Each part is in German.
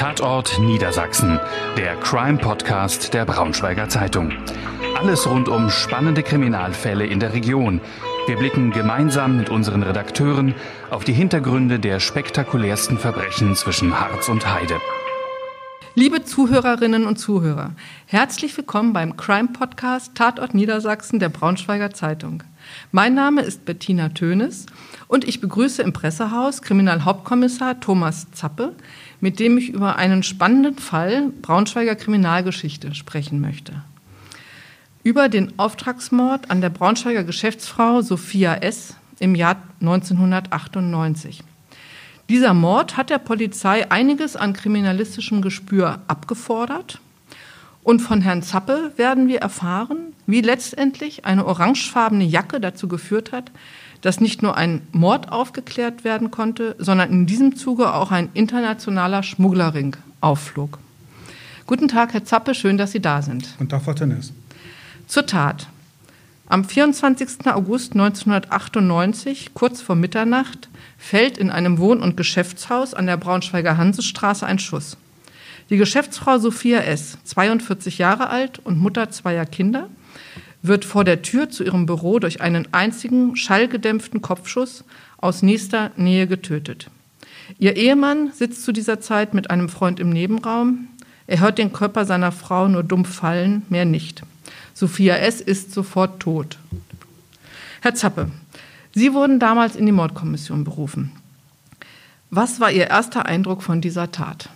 Tatort Niedersachsen, der Crime-Podcast der Braunschweiger Zeitung. Alles rund um spannende Kriminalfälle in der Region. Wir blicken gemeinsam mit unseren Redakteuren auf die Hintergründe der spektakulärsten Verbrechen zwischen Harz und Heide. Liebe Zuhörerinnen und Zuhörer, herzlich willkommen beim Crime-Podcast Tatort Niedersachsen der Braunschweiger Zeitung. Mein Name ist Bettina Tönes und ich begrüße im Pressehaus Kriminalhauptkommissar Thomas Zappe, mit dem ich über einen spannenden Fall Braunschweiger Kriminalgeschichte sprechen möchte. Über den Auftragsmord an der Braunschweiger Geschäftsfrau Sophia S. im Jahr 1998. Dieser Mord hat der Polizei einiges an kriminalistischem Gespür abgefordert. Und von Herrn Zappe werden wir erfahren, wie letztendlich eine orangefarbene Jacke dazu geführt hat, dass nicht nur ein Mord aufgeklärt werden konnte, sondern in diesem Zuge auch ein internationaler Schmugglerring aufflog. Guten Tag, Herr Zappe, schön, dass Sie da sind. Guten Tag, Frau Tennis. Zur Tat. Am 24. August 1998, kurz vor Mitternacht, fällt in einem Wohn- und Geschäftshaus an der Braunschweiger Hansestraße ein Schuss. Die Geschäftsfrau Sophia S., 42 Jahre alt und Mutter zweier Kinder, wird vor der Tür zu ihrem Büro durch einen einzigen schallgedämpften Kopfschuss aus nächster Nähe getötet. Ihr Ehemann sitzt zu dieser Zeit mit einem Freund im Nebenraum. Er hört den Körper seiner Frau nur dumpf fallen, mehr nicht. Sophia S. ist sofort tot. Herr Zappe, Sie wurden damals in die Mordkommission berufen. Was war Ihr erster Eindruck von dieser Tat?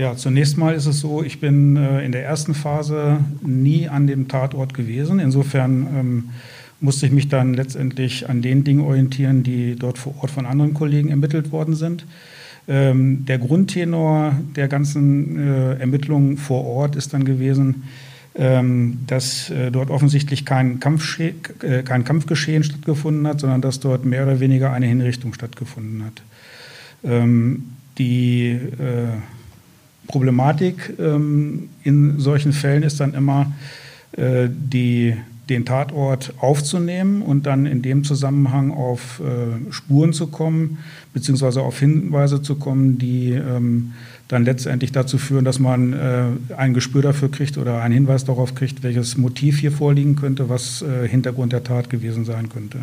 Ja, zunächst mal ist es so, ich bin äh, in der ersten Phase nie an dem Tatort gewesen. Insofern ähm, musste ich mich dann letztendlich an den Dingen orientieren, die dort vor Ort von anderen Kollegen ermittelt worden sind. Ähm, der Grundtenor der ganzen äh, Ermittlungen vor Ort ist dann gewesen, ähm, dass äh, dort offensichtlich kein, äh, kein Kampfgeschehen stattgefunden hat, sondern dass dort mehr oder weniger eine Hinrichtung stattgefunden hat. Ähm, die äh, Problematik ähm, in solchen Fällen ist dann immer, äh, die, den Tatort aufzunehmen und dann in dem Zusammenhang auf äh, Spuren zu kommen, beziehungsweise auf Hinweise zu kommen, die ähm, dann letztendlich dazu führen, dass man äh, ein Gespür dafür kriegt oder einen Hinweis darauf kriegt, welches Motiv hier vorliegen könnte, was äh, Hintergrund der Tat gewesen sein könnte.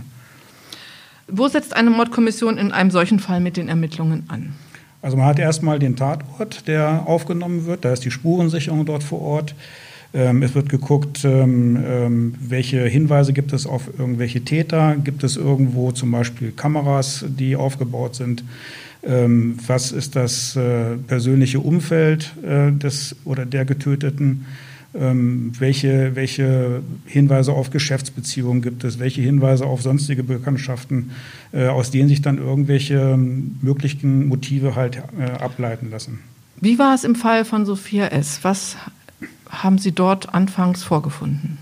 Wo setzt eine Mordkommission in einem solchen Fall mit den Ermittlungen an? Also man hat erstmal den Tatort, der aufgenommen wird, da ist die Spurensicherung dort vor Ort. Ähm, es wird geguckt, ähm, ähm, welche Hinweise gibt es auf irgendwelche Täter, gibt es irgendwo zum Beispiel Kameras, die aufgebaut sind. Ähm, was ist das äh, persönliche Umfeld äh, des oder der Getöteten? Ähm, welche, welche Hinweise auf Geschäftsbeziehungen gibt es? Welche Hinweise auf sonstige Bekanntschaften, äh, aus denen sich dann irgendwelche möglichen Motive halt ableiten lassen? Wie war es im Fall von Sophia S.? Was haben Sie dort anfangs vorgefunden?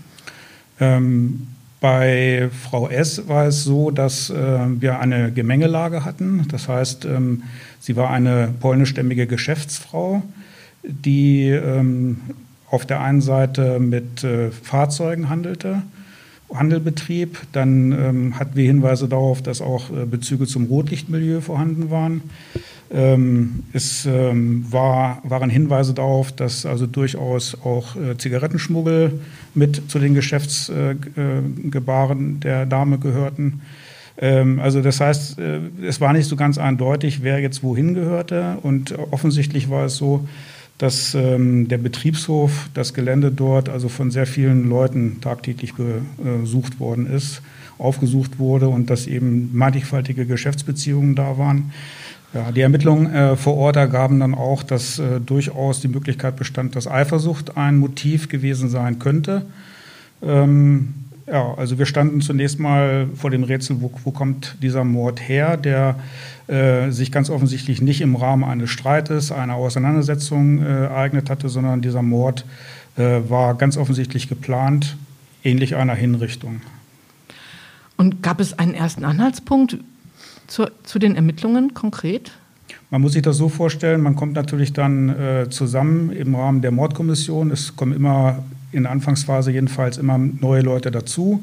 Ähm, bei Frau S. war es so, dass äh, wir eine Gemengelage hatten. Das heißt, ähm, sie war eine polnischstämmige Geschäftsfrau, die ähm, auf der einen Seite mit äh, Fahrzeugen handelte, Handel betrieb. Dann ähm, hatten wir Hinweise darauf, dass auch äh, Bezüge zum Rotlichtmilieu vorhanden waren. Ähm, es ähm, war, waren Hinweise darauf, dass also durchaus auch äh, Zigarettenschmuggel mit zu den Geschäftsgebaren äh, der Dame gehörten. Ähm, also das heißt, äh, es war nicht so ganz eindeutig, wer jetzt wohin gehörte. Und offensichtlich war es so, dass ähm, der Betriebshof, das Gelände dort, also von sehr vielen Leuten tagtäglich besucht worden ist, aufgesucht wurde und dass eben mannigfaltige Geschäftsbeziehungen da waren. Ja, die Ermittlungen äh, vor Ort ergaben dann auch, dass äh, durchaus die Möglichkeit bestand, dass Eifersucht ein Motiv gewesen sein könnte. Ähm, ja, also wir standen zunächst mal vor dem Rätsel, wo, wo kommt dieser Mord her, der äh, sich ganz offensichtlich nicht im Rahmen eines Streites, einer Auseinandersetzung äh, ereignet hatte, sondern dieser Mord äh, war ganz offensichtlich geplant, ähnlich einer Hinrichtung. Und gab es einen ersten Anhaltspunkt, zu, zu den Ermittlungen konkret? Man muss sich das so vorstellen, man kommt natürlich dann äh, zusammen im Rahmen der Mordkommission. Es kommen immer in der Anfangsphase jedenfalls immer neue Leute dazu.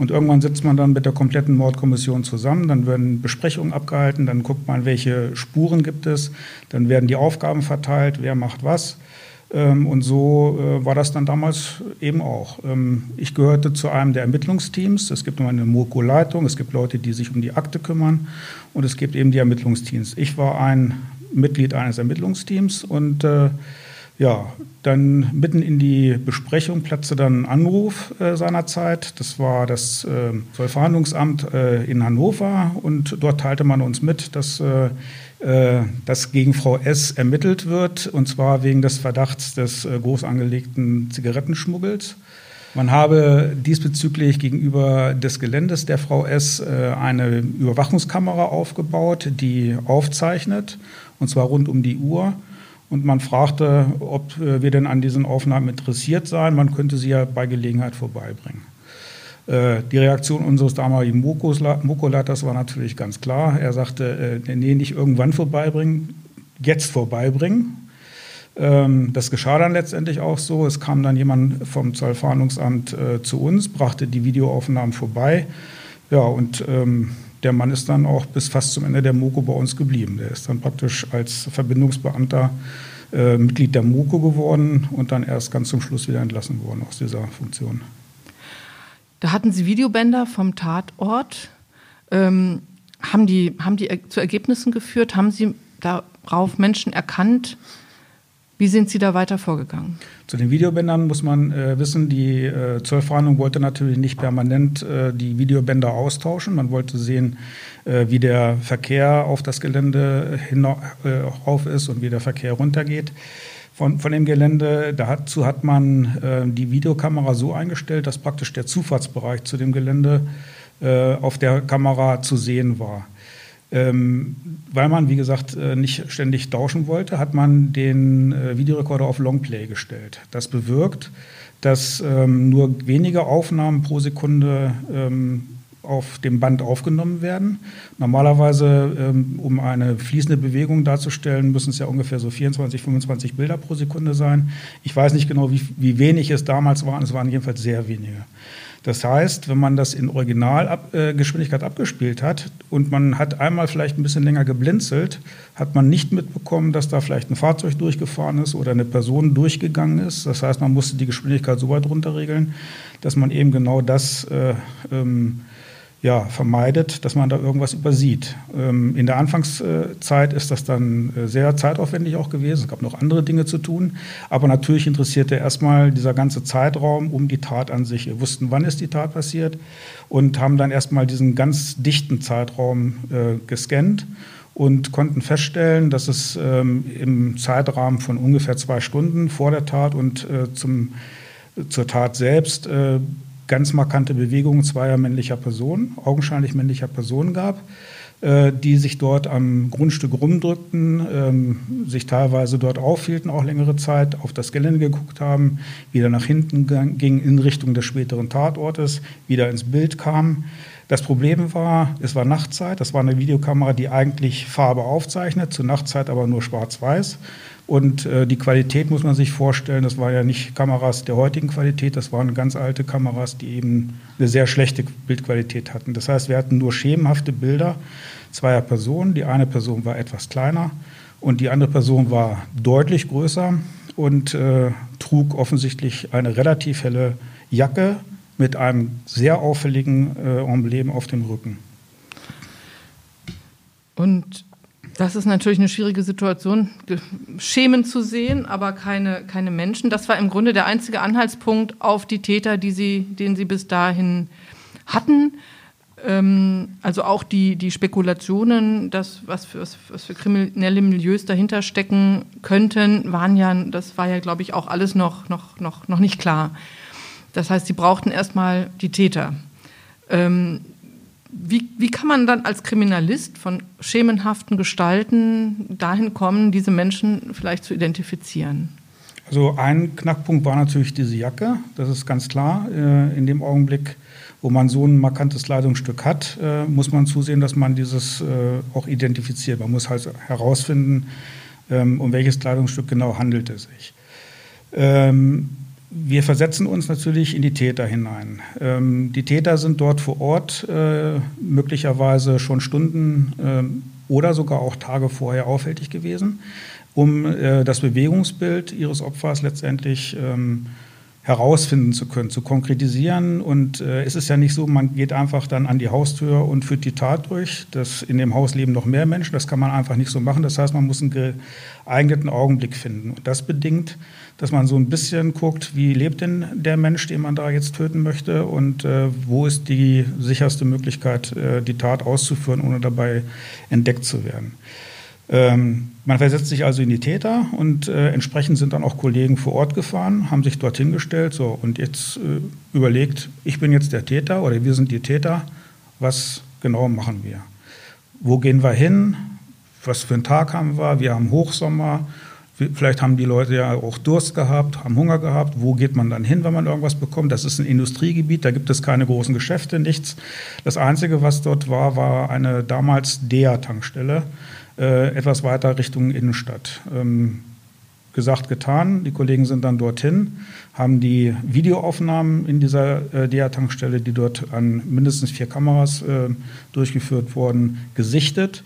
Und irgendwann sitzt man dann mit der kompletten Mordkommission zusammen, dann werden Besprechungen abgehalten, dann guckt man, welche Spuren gibt es, dann werden die Aufgaben verteilt, wer macht was. Ähm, und so äh, war das dann damals eben auch. Ähm, ich gehörte zu einem der Ermittlungsteams. Es gibt immer eine MOKO-Leitung, es gibt Leute, die sich um die Akte kümmern und es gibt eben die Ermittlungsteams. Ich war ein Mitglied eines Ermittlungsteams und äh, ja, dann mitten in die Besprechung platzte dann ein Anruf äh, seinerzeit. Das war das äh, Zollverhandlungsamt äh, in Hannover und dort teilte man uns mit, dass äh, äh, dass gegen Frau S. ermittelt wird, und zwar wegen des Verdachts des äh, groß angelegten Zigarettenschmuggels. Man habe diesbezüglich gegenüber des Geländes der Frau S. Eine Überwachungskamera aufgebaut, die aufzeichnet, und zwar rund um die Uhr. Und man fragte, ob wir denn an diesen Aufnahmen interessiert seien. Man könnte sie ja bei Gelegenheit vorbeibringen. Äh, die Reaktion unseres damaligen Moko-Leiters war natürlich ganz klar. Er sagte, äh, nee, nicht irgendwann vorbeibringen, jetzt vorbeibringen. Ähm, das geschah dann letztendlich auch so. Es kam dann jemand vom Zollfahndungsamt äh, zu uns, brachte die Videoaufnahmen vorbei. Ja, und ähm, der Mann ist dann auch bis fast zum Ende der Moko bei uns geblieben. Der ist dann praktisch als Verbindungsbeamter äh, Mitglied der Moko geworden und dann erst ganz zum Schluss wieder entlassen worden aus dieser Funktion. Da hatten Sie Videobänder vom Tatort. Ähm, haben, die, haben die zu Ergebnissen geführt? Haben Sie darauf Menschen erkannt? Wie sind Sie da weiter vorgegangen? Zu den Videobändern muss man äh, wissen, die äh, Zollverhandlung wollte natürlich nicht permanent äh, die Videobänder austauschen. Man wollte sehen, äh, wie der Verkehr auf das Gelände hinauf äh, ist und wie der Verkehr runtergeht von, von dem Gelände. Dazu hat man äh, die Videokamera so eingestellt, dass praktisch der Zufahrtsbereich zu dem Gelände auf der Kamera zu sehen war. Ähm, weil man, wie gesagt, äh, nicht ständig tauschen wollte, hat man den äh, Videorekorder auf Longplay gestellt. Das bewirkt, dass ähm, nur wenige Aufnahmen pro Sekunde ähm, auf dem Band aufgenommen werden. Normalerweise, ähm, um eine fließende Bewegung darzustellen, müssen es ja ungefähr so 24, 25 Bilder pro Sekunde sein. Ich weiß nicht genau, wie, wie wenig es damals waren. Es waren jedenfalls sehr wenige. Das heißt, wenn man das in Originalgeschwindigkeit ab, äh, abgespielt hat und man hat einmal vielleicht ein bisschen länger geblinzelt, hat man nicht mitbekommen, dass da vielleicht ein Fahrzeug durchgefahren ist oder eine Person durchgegangen ist. Das heißt, man musste die Geschwindigkeit so weit runterregeln, dass man eben genau das äh, ähm, ja, vermeidet, dass man da irgendwas übersieht. Ähm, in der Anfangszeit ist das dann äh, sehr zeitaufwendig auch gewesen. Es gab noch andere Dinge zu tun. Aber natürlich interessierte erstmal dieser ganze Zeitraum um die Tat an sich. Wir wussten, wann ist die Tat passiert und haben dann erstmal diesen ganz dichten Zeitraum äh, gescannt und konnten feststellen, dass es ähm, im Zeitrahmen von ungefähr zwei Stunden vor der Tat und äh, zum, zur Tat selbst äh, ganz markante Bewegungen zweier männlicher Personen, augenscheinlich männlicher Personen gab, äh, die sich dort am Grundstück rumdrückten, ähm, sich teilweise dort aufhielten, auch längere Zeit, auf das Gelände geguckt haben, wieder nach hinten gingen in Richtung des späteren Tatortes, wieder ins Bild kamen. Das Problem war, es war Nachtzeit, das war eine Videokamera, die eigentlich Farbe aufzeichnet, zur Nachtzeit aber nur schwarz-weiß. Und äh, die Qualität muss man sich vorstellen, das waren ja nicht Kameras der heutigen Qualität, das waren ganz alte Kameras, die eben eine sehr schlechte Bildqualität hatten. Das heißt, wir hatten nur schemenhafte Bilder zweier Personen. Die eine Person war etwas kleiner und die andere Person war deutlich größer und äh, trug offensichtlich eine relativ helle Jacke mit einem sehr auffälligen äh, Emblem auf dem Rücken. Und das ist natürlich eine schwierige Situation, Schemen zu sehen, aber keine, keine Menschen. Das war im Grunde der einzige Anhaltspunkt auf die Täter, die sie, den sie bis dahin hatten. Ähm, also auch die, die Spekulationen, dass, was, für, was für kriminelle Milieus dahinter stecken könnten, waren ja, das war ja, glaube ich, auch alles noch, noch, noch, noch nicht klar. Das heißt, sie brauchten erstmal die Täter. Ähm, wie, wie kann man dann als Kriminalist von schemenhaften Gestalten dahin kommen, diese Menschen vielleicht zu identifizieren? Also ein Knackpunkt war natürlich diese Jacke, das ist ganz klar. Äh, in dem Augenblick, wo man so ein markantes Kleidungsstück hat, äh, muss man zusehen, dass man dieses äh, auch identifiziert. Man muss halt herausfinden, ähm, um welches Kleidungsstück genau handelt es sich. Ähm, wir versetzen uns natürlich in die Täter hinein. Ähm, die Täter sind dort vor Ort äh, möglicherweise schon Stunden äh, oder sogar auch Tage vorher auffällig gewesen, um äh, das Bewegungsbild ihres Opfers letztendlich ähm, herausfinden zu können, zu konkretisieren. Und äh, es ist ja nicht so, man geht einfach dann an die Haustür und führt die Tat durch. Das, in dem Haus leben noch mehr Menschen, das kann man einfach nicht so machen. Das heißt, man muss einen geeigneten Augenblick finden. Und das bedingt, dass man so ein bisschen guckt, wie lebt denn der Mensch, den man da jetzt töten möchte und äh, wo ist die sicherste Möglichkeit, äh, die Tat auszuführen, ohne dabei entdeckt zu werden. Ähm, man versetzt sich also in die Täter und äh, entsprechend sind dann auch Kollegen vor Ort gefahren, haben sich dorthin gestellt so, und jetzt äh, überlegt, ich bin jetzt der Täter oder wir sind die Täter, was genau machen wir? Wo gehen wir hin? Was für einen Tag haben wir? Wir haben Hochsommer. Vielleicht haben die Leute ja auch Durst gehabt, haben Hunger gehabt. Wo geht man dann hin, wenn man irgendwas bekommt? Das ist ein Industriegebiet, da gibt es keine großen Geschäfte, nichts. Das Einzige, was dort war, war eine damals DEA-Tankstelle äh, etwas weiter Richtung Innenstadt. Ähm, gesagt, getan. Die Kollegen sind dann dorthin, haben die Videoaufnahmen in dieser äh, DEA-Tankstelle, die dort an mindestens vier Kameras äh, durchgeführt wurden, gesichtet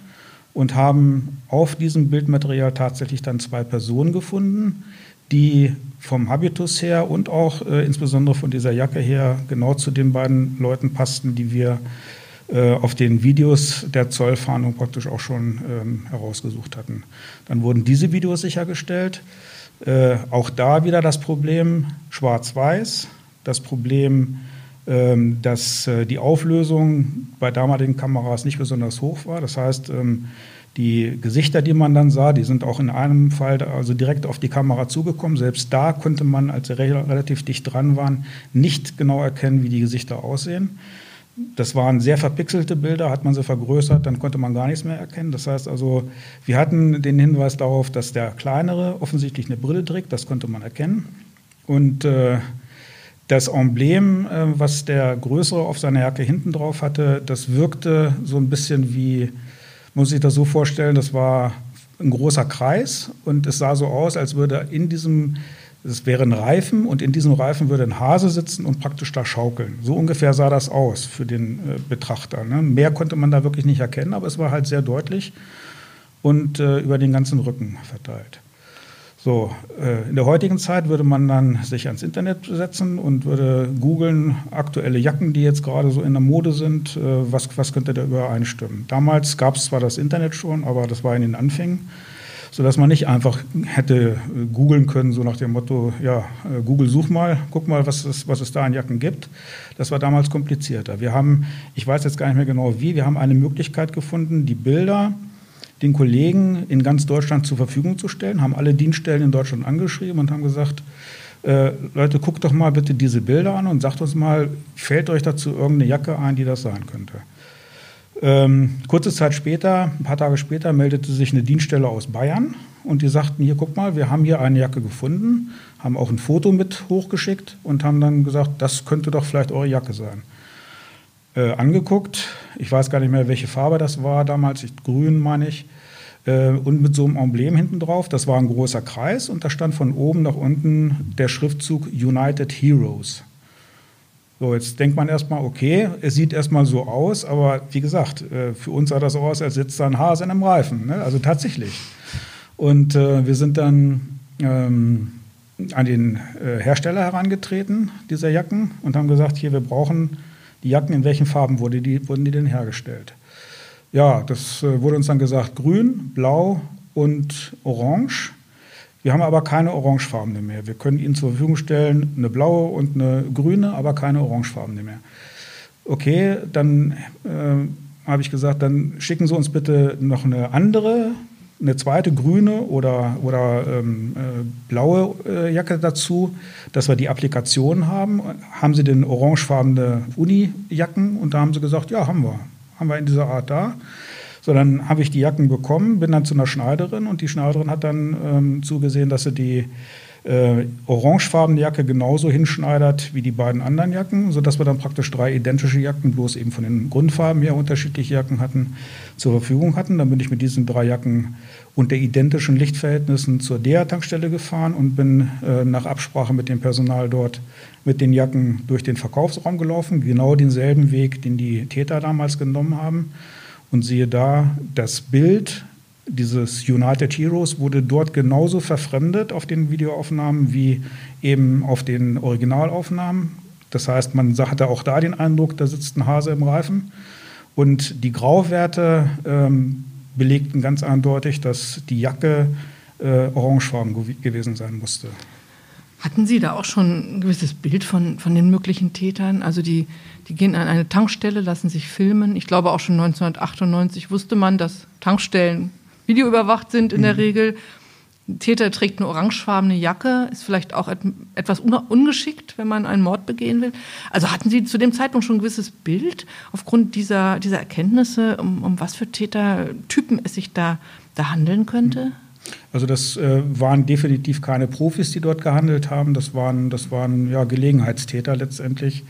und haben auf diesem Bildmaterial tatsächlich dann zwei Personen gefunden, die vom Habitus her und auch äh, insbesondere von dieser Jacke her genau zu den beiden Leuten passten, die wir äh, auf den Videos der Zollfahndung praktisch auch schon ähm, herausgesucht hatten. Dann wurden diese Videos sichergestellt. Äh, auch da wieder das Problem schwarz-weiß, das Problem, ähm, dass äh, die Auflösung bei damaligen Kameras nicht besonders hoch war. Das heißt, ähm, die Gesichter, die man dann sah, die sind auch in einem Fall also direkt auf die Kamera zugekommen. Selbst da konnte man, als sie relativ dicht dran waren, nicht genau erkennen, wie die Gesichter aussehen. Das waren sehr verpixelte Bilder, hat man sie vergrößert, dann konnte man gar nichts mehr erkennen. Das heißt also, wir hatten den Hinweis darauf, dass der kleinere offensichtlich eine Brille trägt, das konnte man erkennen. Und äh, das Emblem, äh, was der größere auf seiner Jacke hinten drauf hatte, das wirkte so ein bisschen wie, muss ich das so vorstellen, das war ein großer Kreis und es sah so aus, als würde in diesem es wäre ein Reifen und in diesem Reifen würde ein Hase sitzen und praktisch da schaukeln. So ungefähr sah das aus für den äh, Betrachter. Ne? Mehr konnte man da wirklich nicht erkennen, aber es war halt sehr deutlich und äh, über den ganzen Rücken verteilt. So, äh, in der heutigen Zeit würde man dann sich ans Internet setzen und würde googeln, aktuelle Jacken, die jetzt gerade so in der Mode sind, äh, was, was könnte da übereinstimmen. Damals gab es zwar das Internet schon, aber das war in den Anfängen sodass man nicht einfach hätte äh, googeln können, so nach dem Motto, ja, äh, Google such mal, guck mal, was es, was es da an Jacken gibt. Das war damals komplizierter. Wir haben, ich weiß jetzt gar nicht mehr genau wie, wir haben eine Möglichkeit gefunden, die Bilder den Kollegen in ganz Deutschland zur Verfügung zu stellen, haben alle Dienststellen in Deutschland angeschrieben und haben gesagt, äh, Leute, guckt doch mal bitte diese Bilder an und sagt uns mal, fällt euch dazu irgendeine Jacke ein, die das sein könnte? Ähm, kurze Zeit später, ein paar Tage später, meldete sich eine Dienststelle aus Bayern und die sagten, hier guck mal, wir haben hier eine Jacke gefunden, haben auch ein Foto mit hochgeschickt und haben dann gesagt, das könnte doch vielleicht eure Jacke sein. Äh, angeguckt, ich weiß gar nicht mehr, welche Farbe das war damals, grün meine ich, äh, und mit so einem Emblem hinten drauf, das war ein großer Kreis und da stand von oben nach unten der Schriftzug United Heroes. So, jetzt denkt man erstmal, okay, es sieht erstmal so aus, aber wie gesagt, äh, für uns sah das aus, als sitzt da ein Hase in einem Reifen. Ne? Also tatsächlich. Und äh, wir sind dann ähm, an den äh, Hersteller herangetreten, dieser Jacken, und haben gesagt, hier, wir brauchen die Jacken, in welchen Farben wurde die, wurden die denn hergestellt? Ja, das äh, wurde uns dann gesagt, grün, blau und orange. Wir haben aber keine orangefarbene mehr. Wir können Ihnen zur Verfügung stellen eine blaue und eine grüne, aber keine orangefarbene mehr. Okay, dann äh, habe ich gesagt, dann schicken Sie uns bitte noch eine andere, eine zweite grüne oder, oder ähm, äh, blaue äh, Jacke dazu, dass wir die Applikation haben. Haben Sie denn orangefarbene Uni-Jacken? Und da haben sie gesagt, ja, haben wir. Haben wir in dieser Art da. So, dann habe ich die Jacken bekommen, bin dann zu einer Schneiderin und die Schneiderin hat dann ähm, zugesehen, dass sie die äh, orangefarbene Jacke genauso hinschneidert wie die beiden anderen Jacken, sodass wir dann praktisch drei identische Jacken, bloß eben von den Grundfarben her unterschiedliche Jacken hatten, zur Verfügung hatten. Dann bin ich mit diesen drei Jacken unter identischen Lichtverhältnissen zur DEA-Tankstelle gefahren und bin äh, nach Absprache mit dem Personal dort mit den Jacken durch den Verkaufsraum gelaufen, genau denselben Weg, den die Täter damals genommen haben. Und siehe da, das Bild dieses United Heroes wurde dort genauso verfremdet auf den Videoaufnahmen wie eben auf den Originalaufnahmen. Das heißt, man hatte auch da den Eindruck, da sitzt ein Hase im Reifen. Und die Grauwerte ähm, belegten ganz eindeutig, dass die Jacke äh, orangefarben gewesen sein musste. Hatten Sie da auch schon ein gewisses Bild von, von den möglichen Tätern? Also die, die gehen an eine Tankstelle, lassen sich filmen. Ich glaube auch schon 1998 wusste man, dass Tankstellen videoüberwacht sind in mhm. der Regel. Ein Täter trägt eine orangefarbene Jacke, ist vielleicht auch et etwas ungeschickt, wenn man einen Mord begehen will. Also hatten Sie zu dem Zeitpunkt schon ein gewisses Bild aufgrund dieser, dieser Erkenntnisse, um, um was für Tätertypen es sich da, da handeln könnte? Also das äh, waren definitiv keine Profis, die dort gehandelt haben. Das waren, das waren ja, Gelegenheitstäter letztendlich.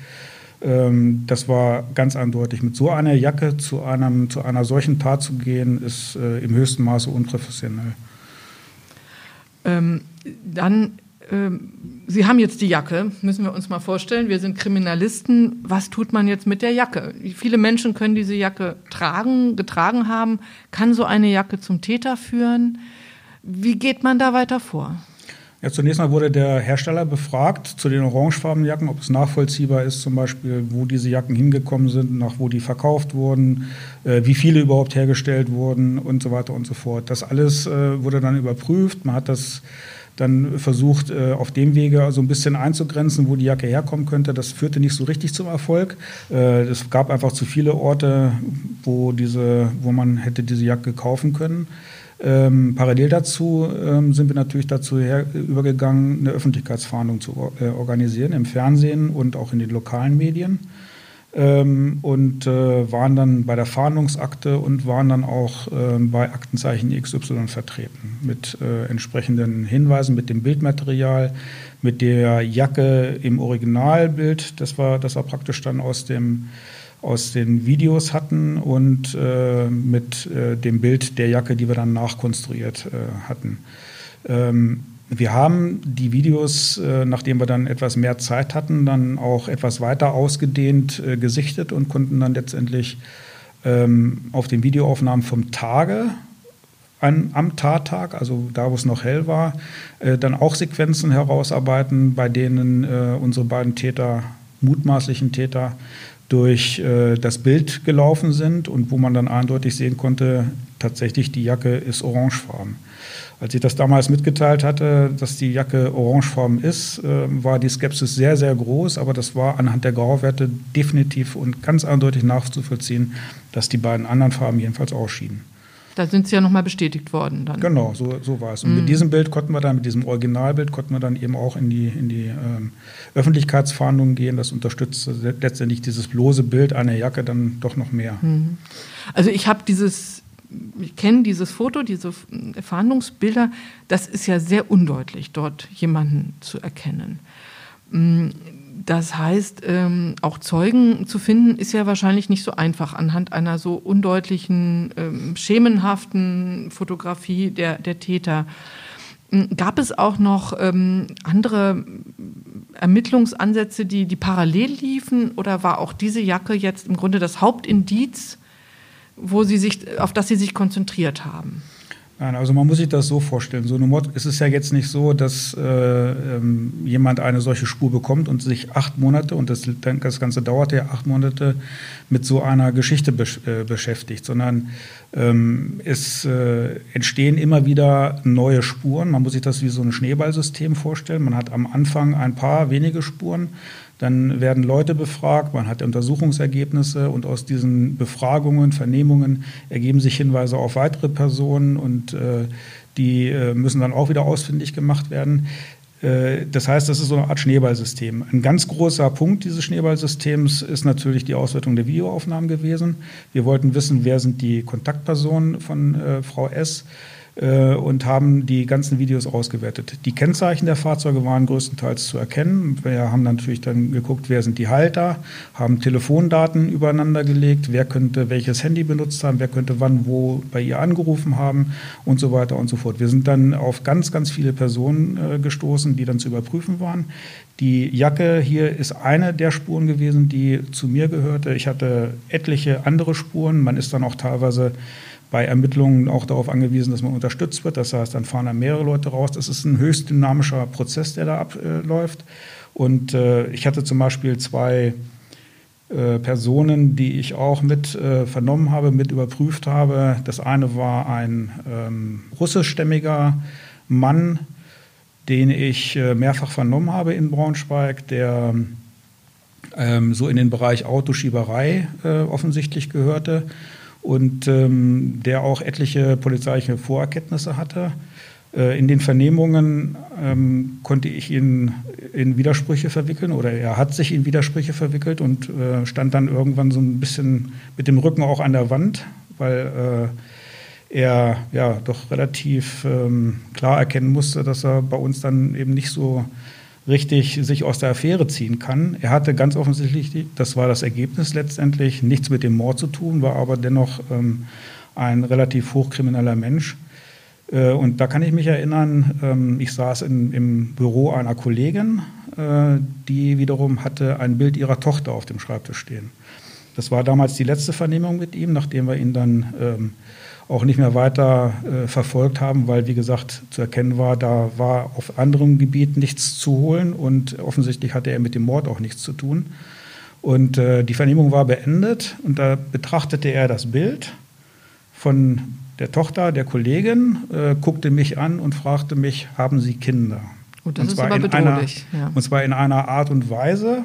Ähm, das war ganz eindeutig. Mit so einer Jacke zu, einem, zu einer solchen Tat zu gehen, ist äh, im höchsten Maße unprofessionell. Ähm, dann, ähm, Sie haben jetzt die Jacke, müssen wir uns mal vorstellen. Wir sind Kriminalisten. Was tut man jetzt mit der Jacke? Viele Menschen können diese Jacke tragen, getragen haben. Kann so eine Jacke zum Täter führen? Wie geht man da weiter vor? Ja, zunächst mal wurde der Hersteller befragt zu den orangefarbenen Jacken, ob es nachvollziehbar ist, zum Beispiel, wo diese Jacken hingekommen sind, nach wo die verkauft wurden, äh, wie viele überhaupt hergestellt wurden und so weiter und so fort. Das alles äh, wurde dann überprüft. Man hat das dann versucht, äh, auf dem Wege so ein bisschen einzugrenzen, wo die Jacke herkommen könnte. Das führte nicht so richtig zum Erfolg. Äh, es gab einfach zu viele Orte, wo, diese, wo man hätte diese Jacke kaufen können. Ähm, parallel dazu ähm, sind wir natürlich dazu her, übergegangen, eine Öffentlichkeitsfahndung zu äh, organisieren im Fernsehen und auch in den lokalen Medien. Ähm, und äh, waren dann bei der Fahndungsakte und waren dann auch äh, bei Aktenzeichen XY vertreten mit äh, entsprechenden Hinweisen, mit dem Bildmaterial, mit der Jacke im Originalbild. Das war, das war praktisch dann aus dem aus den Videos hatten und äh, mit äh, dem Bild der Jacke, die wir dann nachkonstruiert äh, hatten. Ähm, wir haben die Videos, äh, nachdem wir dann etwas mehr Zeit hatten, dann auch etwas weiter ausgedehnt äh, gesichtet und konnten dann letztendlich ähm, auf den Videoaufnahmen vom Tage an, am Tattag, also da, wo es noch hell war, äh, dann auch Sequenzen herausarbeiten, bei denen unsere beiden Täter, mutmaßlichen Täter, durch äh, das Bild gelaufen sind und wo man dann eindeutig sehen konnte, tatsächlich die Jacke ist orangefarben. Als ich das damals mitgeteilt hatte, dass die Jacke orangefarben ist, äh, war die Skepsis sehr, sehr groß, aber das war anhand der Grauwerte definitiv und ganz eindeutig nachzuvollziehen, dass die beiden anderen Farben jedenfalls ausschieden. Da sind sie ja nochmal bestätigt worden dann. Genau, so, so war es. Und mm. mit diesem Bild konnten wir dann, mit diesem Originalbild konnten wir dann eben auch in die, in die ähm, Öffentlichkeitsfahndung gehen. Das unterstützt letztendlich dieses bloße Bild einer Jacke dann doch noch mehr. Mm. Also ich habe dieses, ich kenne dieses Foto, diese Fahndungsbilder, das ist ja sehr undeutlich, dort jemanden zu erkennen. Das heißt, ähm, auch Zeugen zu finden, ist ja wahrscheinlich nicht so einfach anhand einer so undeutlichen, ähm, schemenhaften Fotografie der, der Täter. Hm, gab es auch noch ähm, andere Ermittlungsansätze, die, die parallel liefen, oder war auch diese Jacke jetzt im Grunde das Hauptindiz, wo Sie sich, auf das Sie sich konzentriert haben? Nein, also man muss sich das so vorstellen. So eine Mod es ist ja jetzt nicht so, dass äh, ähm, jemand eine solche Spur bekommt und sich acht Monate, und das, das Ganze dauert ja acht Monate, mit so einer Geschichte besch äh, beschäftigt, sondern ähm, es äh, entstehen immer wieder neue Spuren. Man muss sich das wie so ein Schneeballsystem vorstellen. Man hat am Anfang ein paar wenige Spuren, dann werden Leute befragt, man hat Untersuchungsergebnisse und aus diesen Befragungen, Vernehmungen ergeben sich Hinweise auf weitere Personen und äh, die äh, müssen dann auch wieder ausfindig gemacht werden. Äh, das heißt, das ist so eine Art Schneeballsystem. Ein ganz großer Punkt dieses Schneeballsystems ist natürlich die Auswertung der Videoaufnahmen gewesen. Wir wollten wissen, wer sind die Kontaktpersonen von äh, Frau S. äh, und haben die ganzen Videos ausgewertet. Die Kennzeichen der Fahrzeuge waren größtenteils zu erkennen. Wir haben natürlich dann geguckt, wer sind die Halter, haben Telefondaten übereinander gelegt, wer könnte welches Handy benutzt haben, wer könnte wann wo bei ihr angerufen haben und so weiter und so fort. Wir sind dann auf ganz, ganz viele Personen äh, gestoßen, die dann zu überprüfen waren. Die Jacke hier ist eine der Spuren gewesen, die zu mir gehörte. Ich hatte etliche andere Spuren. Man ist dann auch teilweise bei Ermittlungen auch darauf angewiesen, dass man unterstützt wird. Das heißt, dann fahren da mehrere Leute raus. Das ist ein höchst dynamischer Prozess, der da abläuft. Und äh, ich hatte zum Beispiel zwei äh, Personen, die ich auch mit äh, vernommen habe, mit überprüft habe. Das eine war ein ähm, russischstämmiger Mann, den ich äh, mehrfach vernommen habe in Braunschweig, der ähm, so in den Bereich Autoschieberei äh, offensichtlich gehörte und ähm, der auch etliche polizeiliche Vorerkenntnisse hatte. Äh, in den Vernehmungen ähm, konnte ich ihn in Widersprüche verwickeln oder er hat sich in Widersprüche verwickelt und äh, stand dann irgendwann so ein bisschen mit dem Rücken auch an der Wand, weil äh, er ja doch relativ ähm, klar erkennen musste, dass er bei uns dann eben nicht so richtig sich aus der Affäre ziehen kann. Er hatte ganz offensichtlich, das war das Ergebnis letztendlich, nichts mit dem Mord zu tun, war aber dennoch ähm, ein relativ hochkrimineller Mensch. Äh, und da kann ich mich erinnern, ähm, ich saß in, im Büro einer Kollegin, äh, die wiederum hatte ein Bild ihrer Tochter auf dem Schreibtisch stehen. Das war damals die letzte Vernehmung mit ihm, nachdem wir ihn dann ähm, auch nicht mehr weiter äh, verfolgt haben, weil, wie gesagt, zu erkennen war, da war auf anderem Gebiet nichts zu holen und offensichtlich hatte er mit dem Mord auch nichts zu tun. Und äh, die Vernehmung war beendet und da betrachtete er das Bild von der Tochter, der Kollegin, äh, guckte mich an und fragte mich, haben Sie Kinder? Gut, das und ist aber bedrohlich. Einer, ja. Und zwar in einer Art und Weise,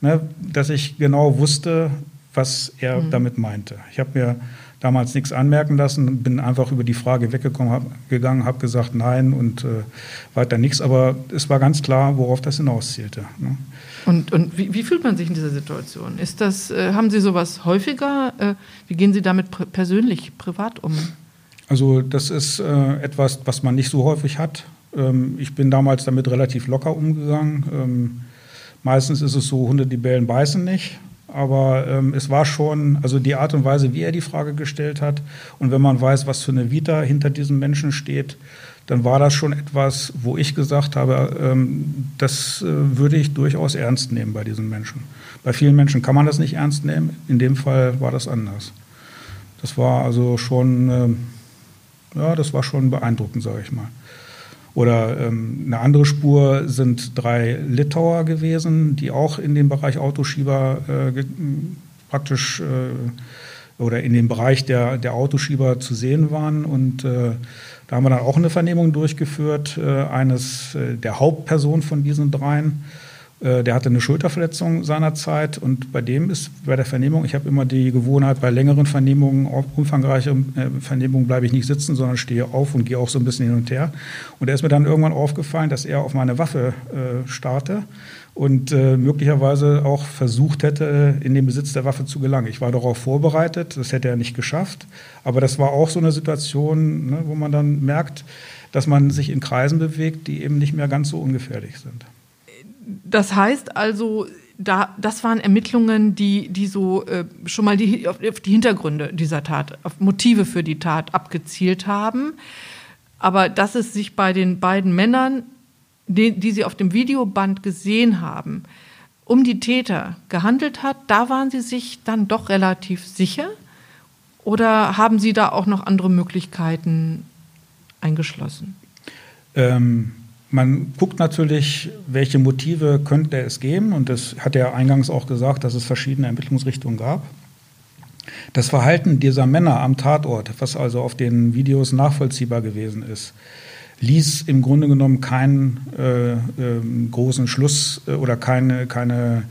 ne, dass ich genau wusste, was er mhm. damit meinte. Ich habe mir damals nichts anmerken lassen, bin einfach über die Frage weggekommen, hab, gegangen, habe gesagt nein und äh, weiter nichts. Aber es war ganz klar, worauf das hinauszielte. Ne? Und, und wie, wie, fühlt man sich in dieser Situation? Ist das, äh, haben Sie sowas häufiger? Äh, wie gehen Sie damit pr persönlich, privat um? Also das ist äh, etwas, was man nicht so häufig hat. Ähm, ich bin damals damit relativ locker umgegangen. Ähm, meistens ist es so, Hunde, die bellen, beißen nicht aber ähm, es war schon, also die Art und Weise, wie er die Frage gestellt hat und wenn man weiß, was für eine Vita hinter diesem Menschen steht, dann war das schon etwas, wo ich gesagt habe, ähm, das äh, würde ich durchaus ernst nehmen bei diesen Menschen. Bei vielen Menschen kann man das nicht ernst nehmen, in dem Fall war das anders. Das war also schon, äh, ja, das war schon beeindruckend, sage ich mal. Oder ähm, eine andere Spur sind drei Litauer gewesen, die auch in dem Bereich Autoschieber äh, praktisch äh, oder in dem Bereich der, der Autoschieber zu sehen waren. Und äh, da haben wir dann auch eine Vernehmung durchgeführt, äh, eines äh, der Hauptpersonen von diesen dreien. Äh, der hatte eine Schulterverletzung seinerzeit und bei dem ist bei der Vernehmung, ich habe immer die Gewohnheit, bei längeren Vernehmungen, umfangreicheren äh, Vernehmungen bleibe ich nicht sitzen, sondern stehe auf und gehe auch so ein bisschen hin und her. Und er ist mir dann irgendwann aufgefallen, dass er auf meine Waffe äh, starrte und äh, möglicherweise auch versucht hätte, in den Besitz der Waffe zu gelangen. Ich war darauf vorbereitet, das hätte er nicht geschafft. Aber das war auch so eine Situation, ne, wo man dann merkt, dass man sich in Kreisen bewegt, die eben nicht mehr ganz so ungefährlich sind. Das heißt also, da, das waren Ermittlungen, die, die so äh, schon mal die, auf, die Hintergründe dieser Tat, auf Motive für die Tat abgezielt haben. Aber dass es sich bei den beiden Männern, die, die sie auf dem Videoband gesehen haben, um die Täter gehandelt hat, da waren sie sich dann doch relativ sicher? Oder haben Sie da auch noch andere Möglichkeiten eingeschlossen? Ähm, man guckt natürlich, welche Motive könnte es geben. Und das hat er eingangs auch gesagt, dass es verschiedene Ermittlungsrichtungen gab. Das Verhalten dieser Männer am Tatort, was also auf den Videos nachvollziehbar gewesen ist, ließ im Grunde genommen keinen äh, äh, großen Schluss äh, oder keine, keine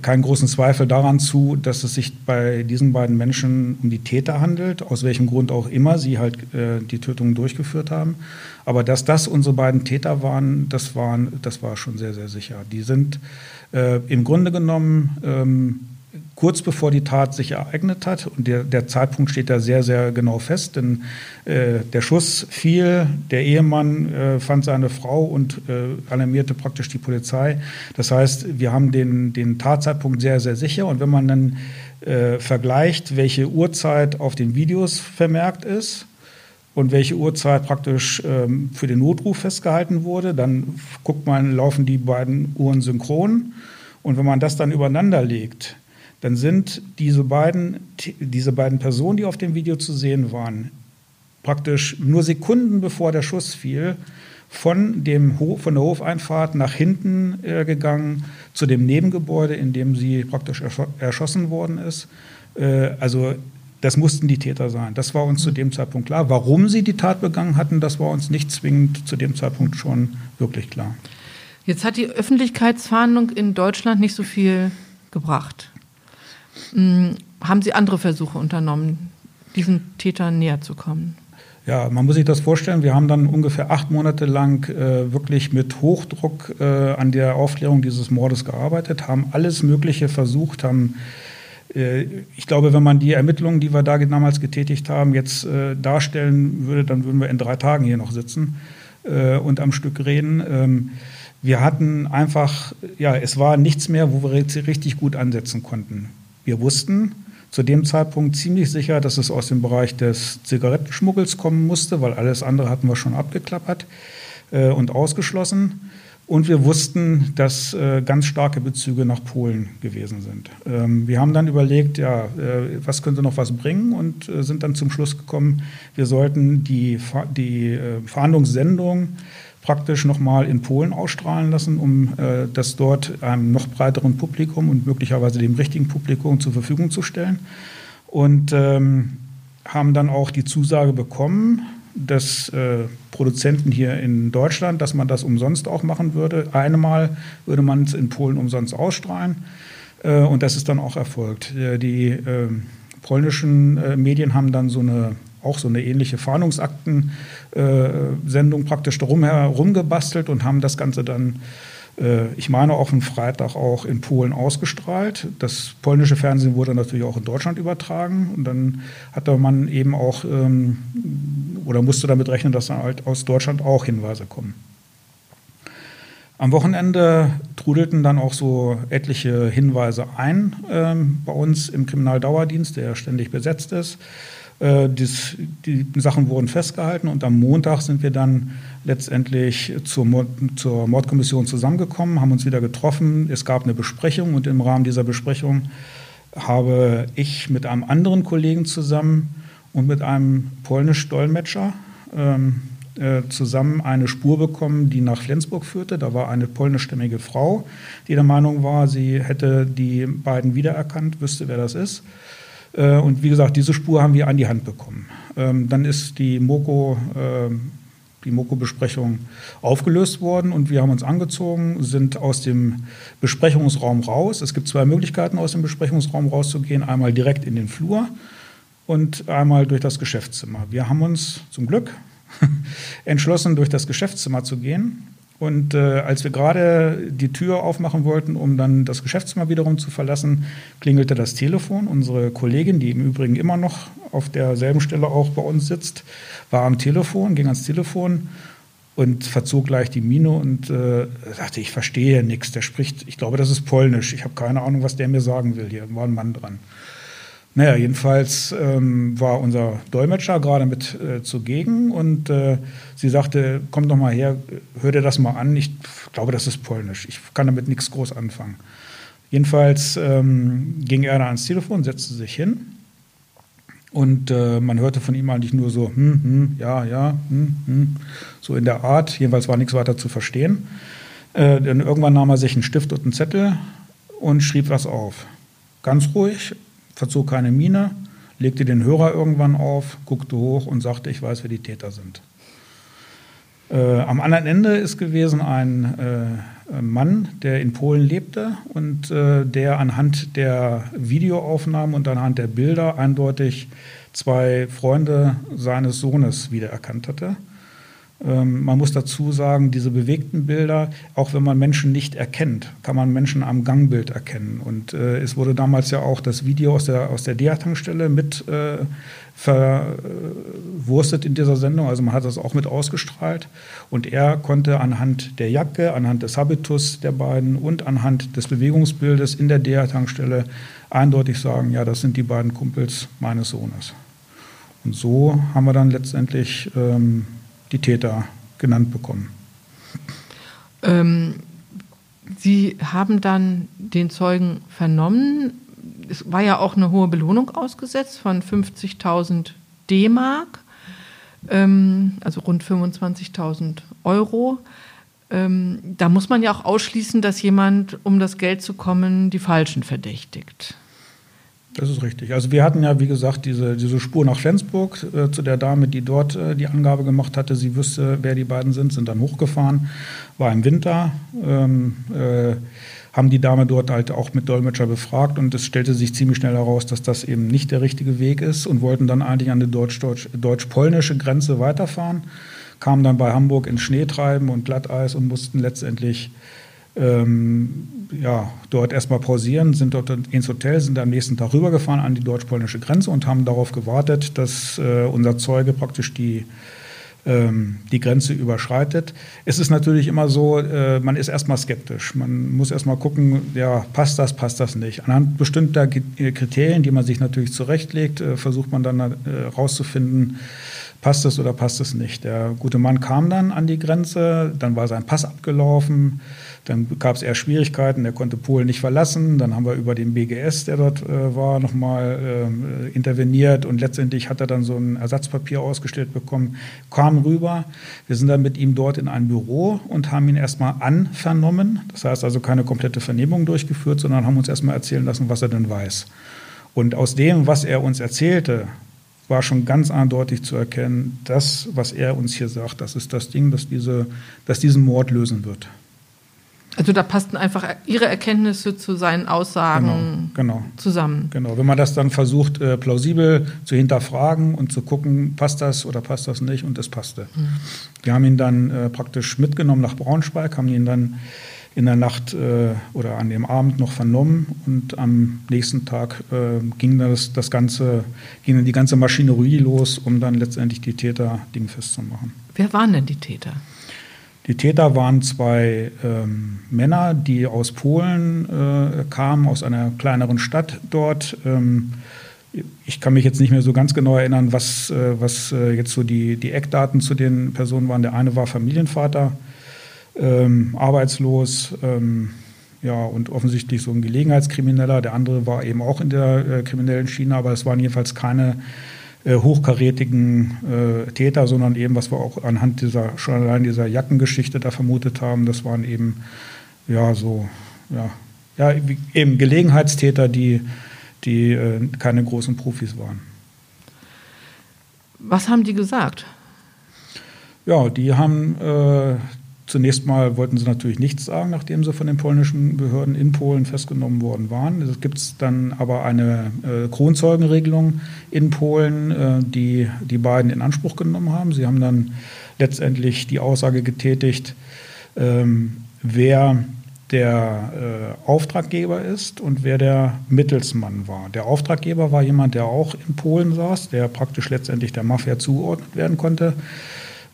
keinen großen Zweifel daran zu, dass es sich bei diesen beiden Menschen um die Täter handelt, aus welchem Grund auch immer sie halt äh, die Tötungen durchgeführt haben. Aber dass das unsere beiden Täter waren, das, waren, das war schon sehr, sehr sicher. Die sind äh, im Grunde genommen ähm, kurz bevor die Tat sich ereignet hat. Und der, der Zeitpunkt steht da sehr, sehr genau fest, denn äh, der Schuss fiel, der Ehemann äh, fand seine Frau und äh, alarmierte praktisch die Polizei. Das heißt, wir haben den, den Tatzeitpunkt sehr, sehr sicher. Und wenn man dann äh, vergleicht, welche Uhrzeit auf den Videos vermerkt ist, und welche Uhrzeit praktisch ähm, für den Notruf festgehalten wurde. Dann guckt man, laufen die beiden Uhren synchron. Und wenn man das dann übereinander legt, dann sind diese beiden, diese beiden Personen, die auf dem Video zu sehen waren, praktisch nur Sekunden bevor der Schuss fiel, von, dem Hof, von der Hofeinfahrt nach hinten äh, gegangen zu dem Nebengebäude, in dem sie praktisch erschossen worden ist. Äh, also das mussten die Täter sein. Das war uns zu dem Zeitpunkt klar. Warum sie die Tat begangen hatten, das war uns nicht zwingend zu dem Zeitpunkt schon wirklich klar. Jetzt hat die Öffentlichkeitsfahndung in Deutschland nicht so viel gebracht. Hm, haben Sie andere Versuche unternommen, diesen Tätern näher zu kommen? Ja, man muss sich das vorstellen. Wir haben dann ungefähr acht Monate lang äh, wirklich mit Hochdruck äh, an der Aufklärung dieses Mordes gearbeitet, haben alles Mögliche versucht, haben äh, ich glaube, wenn man die Ermittlungen, die wir da damals getätigt haben, jetzt äh, darstellen würde, dann würden wir in drei Tagen hier noch sitzen äh, und am Stück reden. Ähm, wir hatten einfach, ja, es war nichts mehr, wo wir richtig gut ansetzen konnten. Wir wussten zu dem Zeitpunkt ziemlich sicher, dass es aus dem Bereich des Zigarettenschmuggels kommen musste, weil alles andere hatten wir schon abgeklappert äh, und ausgeschlossen. Und wir wussten, dass äh, ganz starke Bezüge nach Polen gewesen sind. Ähm, wir haben dann überlegt, ja, äh, was könnte noch was bringen und äh, sind dann zum Schluss gekommen, wir sollten die, die äh, Verhandlungssendung praktisch nochmal in Polen ausstrahlen lassen, um äh, das dort einem noch breiteren Publikum und möglicherweise dem richtigen Publikum zur Verfügung zu stellen. Und ähm, haben dann auch die Zusage bekommen, des äh, Produzenten hier in Deutschland, dass man das umsonst auch machen würde. Einmal würde man es in Polen umsonst ausstrahlen äh, und das ist dann auch erfolgt. Äh, die ähm, polnischen äh, Medien haben dann so eine auch so eine ähnliche Fahndungsakten-Sendung äh, praktisch darum herum gebastelt und haben das Ganze dann äh, ich meine, auf dem Freitag auch in Polen ausgestrahlt. Das polnische Fernsehen wurde natürlich auch in Deutschland übertragen. Und dann hatte man eben auch ähm, oder musste damit rechnen, dass dann halt aus Deutschland auch Hinweise kommen. Am Wochenende trudelten dann auch so etliche Hinweise ein ähm, bei uns im Kriminaldauerdienst, der ständig besetzt ist. Äh, dies, die Sachen wurden festgehalten und am Montag sind wir dann letztendlich zur, Mord, zur Mordkommission zusammengekommen, haben uns wieder getroffen. Es gab eine Besprechung und im Rahmen dieser Besprechung habe ich mit einem anderen Kollegen zusammen und mit einem polnisch-Dolmetscher ähm, äh, zusammen eine Spur bekommen, die nach Flensburg führte. Da war eine polnischstämmige Frau, die der Meinung war, sie hätte die beiden wiedererkannt, wüsste, wer das ist. Äh, und wie gesagt, diese Spur haben wir an die Hand bekommen. Ähm, dann ist die Moko, äh, die Moko-Besprechung aufgelöst worden und wir haben uns angezogen, sind aus dem Besprechungsraum raus. Es gibt zwei Möglichkeiten, aus dem Besprechungsraum rauszugehen. Einmal direkt in den Flur und einmal durch das Geschäftszimmer. Wir haben uns zum Glück entschlossen, durch das Geschäftszimmer zu gehen und äh, als wir gerade die Tür aufmachen wollten, um dann das Geschäftszimmer wiederum zu verlassen, klingelte das Telefon. Unsere Kollegin, die im Übrigen immer noch auf derselben Stelle auch bei uns sitzt, war am Telefon, ging ans Telefon und verzog gleich die Miene und äh, sagte, ich verstehe nichts. Der spricht, ich glaube, das ist Polnisch. Ich habe keine Ahnung, was der mir sagen will. Hier war ein Mann dran. Naja, jedenfalls ähm, war unser Dolmetscher gerade mit äh, zugegen und äh, sie sagte, komm doch mal her, hör dir das mal an. Ich glaube, das ist polnisch. Ich kann damit nichts groß anfangen. Jedenfalls ähm, ging er da ans Telefon, setzte sich hin und äh, man hörte von ihm eigentlich nur so, hm, hm, ja, ja, hm, hm, so in der Art. Jedenfalls war nichts weiter zu verstehen. Äh, dann irgendwann nahm er sich einen Stift und einen Zettel und schrieb was auf. Ganz ruhig, verzog keine Miene, legte den Hörer irgendwann auf, guckte hoch und sagte, ich weiß, wer die Täter sind. Äh, am anderen Ende ist gewesen ein äh, Mann, der in Polen lebte und äh, der anhand der Videoaufnahmen und anhand der Bilder eindeutig zwei Freunde seines Sohnes wiedererkannt hatte. Ähm, man muss dazu sagen, diese bewegten Bilder, auch wenn man Menschen nicht erkennt, kann man Menschen am Gangbild erkennen. Und äh, es wurde damals ja auch das Video aus der, aus der DEA-Tankstelle mit äh, verwurstet in dieser Sendung. Also man hat das auch mit ausgestrahlt. Und er konnte anhand der Jacke, anhand des Habitus der beiden und anhand des Bewegungsbildes in der DEA-Tankstelle eindeutig sagen, ja, das sind die beiden Kumpels meines Sohnes. Und so haben wir dann letztendlich ähm, die Täter genannt bekommen. Ähm, Sie haben dann den Zeugen vernommen. Es war ja auch eine hohe Belohnung ausgesetzt von 50.000 D-Mark, ähm, also rund 25.000 Euro. Ähm, da muss man ja auch ausschließen, dass jemand, um das Geld zu kommen, die Falschen verdächtigt. Das ist richtig. Also wir hatten ja, wie gesagt, diese, diese Spur nach Flensburg äh, zu der Dame, die dort äh, die Angabe gemacht hatte. Sie wüsste, wer die beiden sind, sind dann hochgefahren, war im Winter, ähm, äh, haben die Dame dort halt auch mit Dolmetscher befragt und es stellte sich ziemlich schnell heraus, dass das eben nicht der richtige Weg ist und wollten dann eigentlich an die deutsch-polnische Grenze weiterfahren, kamen dann bei Hamburg ins Schneetreiben und Glatteis und mussten letztendlich ähm, ja, dort erstmal pausieren, sind dort ins Hotel, sind am nächsten Tag rübergefahren an die deutsch-polnische Grenze und haben darauf gewartet, dass äh, unser Zeuge praktisch die, ähm, die Grenze überschreitet. Es ist natürlich immer so, äh, man ist erstmal skeptisch. Man muss erstmal gucken, ja, passt das, passt das nicht. Anhand bestimmter Kriterien, die man sich natürlich zurechtlegt, äh, versucht man dann herauszufinden, äh, passt es oder passt es nicht. Der gute Mann kam dann an die Grenze, dann war sein Pass abgelaufen. Dann gab es eher Schwierigkeiten, er konnte Polen nicht verlassen. Dann haben wir über den BGS, der dort äh, war, nochmal äh, interveniert und letztendlich hat er dann so ein Ersatzpapier ausgestellt bekommen, kam rüber. Wir sind dann mit ihm dort in ein Büro und haben ihn erstmal anvernommen. Das heißt also keine komplette Vernehmung durchgeführt, sondern haben uns erstmal erzählen lassen, was er denn weiß. Und aus dem, was er uns erzählte, war schon ganz eindeutig zu erkennen, das, was er uns hier sagt, das ist das Ding, das, diese, das diesen Mord lösen wird. Also da passten einfach Ihre Erkenntnisse zu seinen Aussagen genau, genau, zusammen. Genau, wenn man das dann versucht, äh, plausibel zu hinterfragen und zu gucken, passt das oder passt das nicht, und es passte. Mhm. Wir haben ihn dann äh, praktisch mitgenommen nach Braunschweig, haben ihn dann in der Nacht äh, oder an dem Abend noch vernommen und am nächsten Tag äh, ging das, das ganze, ging dann die ganze Maschinerie los, um dann letztendlich die Täter dingfest zu machen. Wer waren denn die Täter? Die Täter waren zwei ähm, Männer, die aus Polen äh, kamen, aus einer kleineren Stadt dort. Ähm, ich kann mich jetzt nicht mehr so ganz genau erinnern, was, äh, was äh, jetzt so die, die Eckdaten zu den Personen waren. Der eine war Familienvater, ähm, arbeitslos, ähm, ja, und offensichtlich so ein Gelegenheitskrimineller. Der andere war eben auch in der äh, kriminellen Schiene, aber es waren jedenfalls keine äh, hochkarätigen äh, Täter, sondern eben, was wir auch anhand dieser, schon allein dieser Jackengeschichte da vermutet haben, das waren eben, ja, so, ja, ja eben Gelegenheitstäter, die, die äh, keine großen Profis waren. Was haben die gesagt? Ja, die haben äh, Zunächst mal wollten sie natürlich nichts sagen, nachdem sie von den polnischen Behörden in Polen festgenommen worden waren. Es gibt dann aber eine äh, Kronzeugenregelung in Polen, äh, die die beiden in Anspruch genommen haben. Sie haben dann letztendlich die Aussage getätigt, ähm, wer der äh, Auftraggeber ist und wer der Mittelsmann war. Der Auftraggeber war jemand, der auch in Polen saß, der praktisch letztendlich der Mafia zugeordnet werden konnte.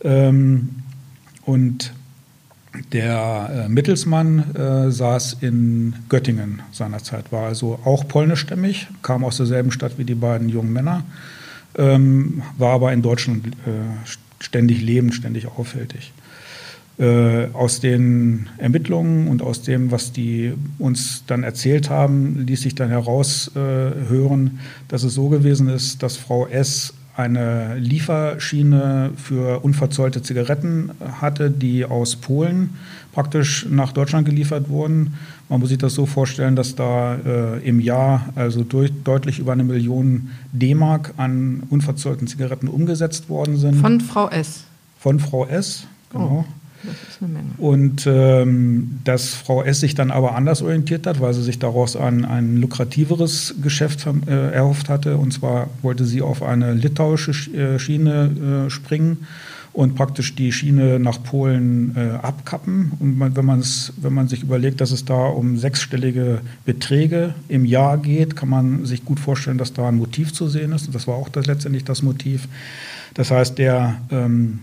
Ähm, und der äh, Mittelsmann äh, saß in Göttingen seinerzeit, war also auch polnischstämmig, kam aus derselben Stadt wie die beiden jungen Männer, ähm, war aber in Deutschland äh, ständig lebend, ständig auffällig. Äh, aus den Ermittlungen und aus dem, was die uns dann erzählt haben, ließ sich dann heraushören, äh, dass es so gewesen ist, dass Frau S eine Lieferschiene für unverzollte Zigaretten hatte, die aus Polen praktisch nach Deutschland geliefert wurden. Man muss sich das so vorstellen, dass da äh, im Jahr also durch, deutlich über eine Million D-Mark an unverzollten Zigaretten umgesetzt worden sind. Von Frau S. Von Frau S, genau. Oh. Und ähm, dass Frau S. sich dann aber anders orientiert hat, weil sie sich daraus ein, ein lukrativeres Geschäft äh, erhofft hatte. Und zwar wollte sie auf eine litauische äh, Schiene äh, springen und praktisch die Schiene nach Polen äh, abkappen. Und man, wenn, man's, wenn man sich überlegt, dass es da um sechsstellige Beträge im Jahr geht, kann man sich gut vorstellen, dass da ein Motiv zu sehen ist. Und das war auch das, letztendlich das Motiv. Das heißt, der ähm,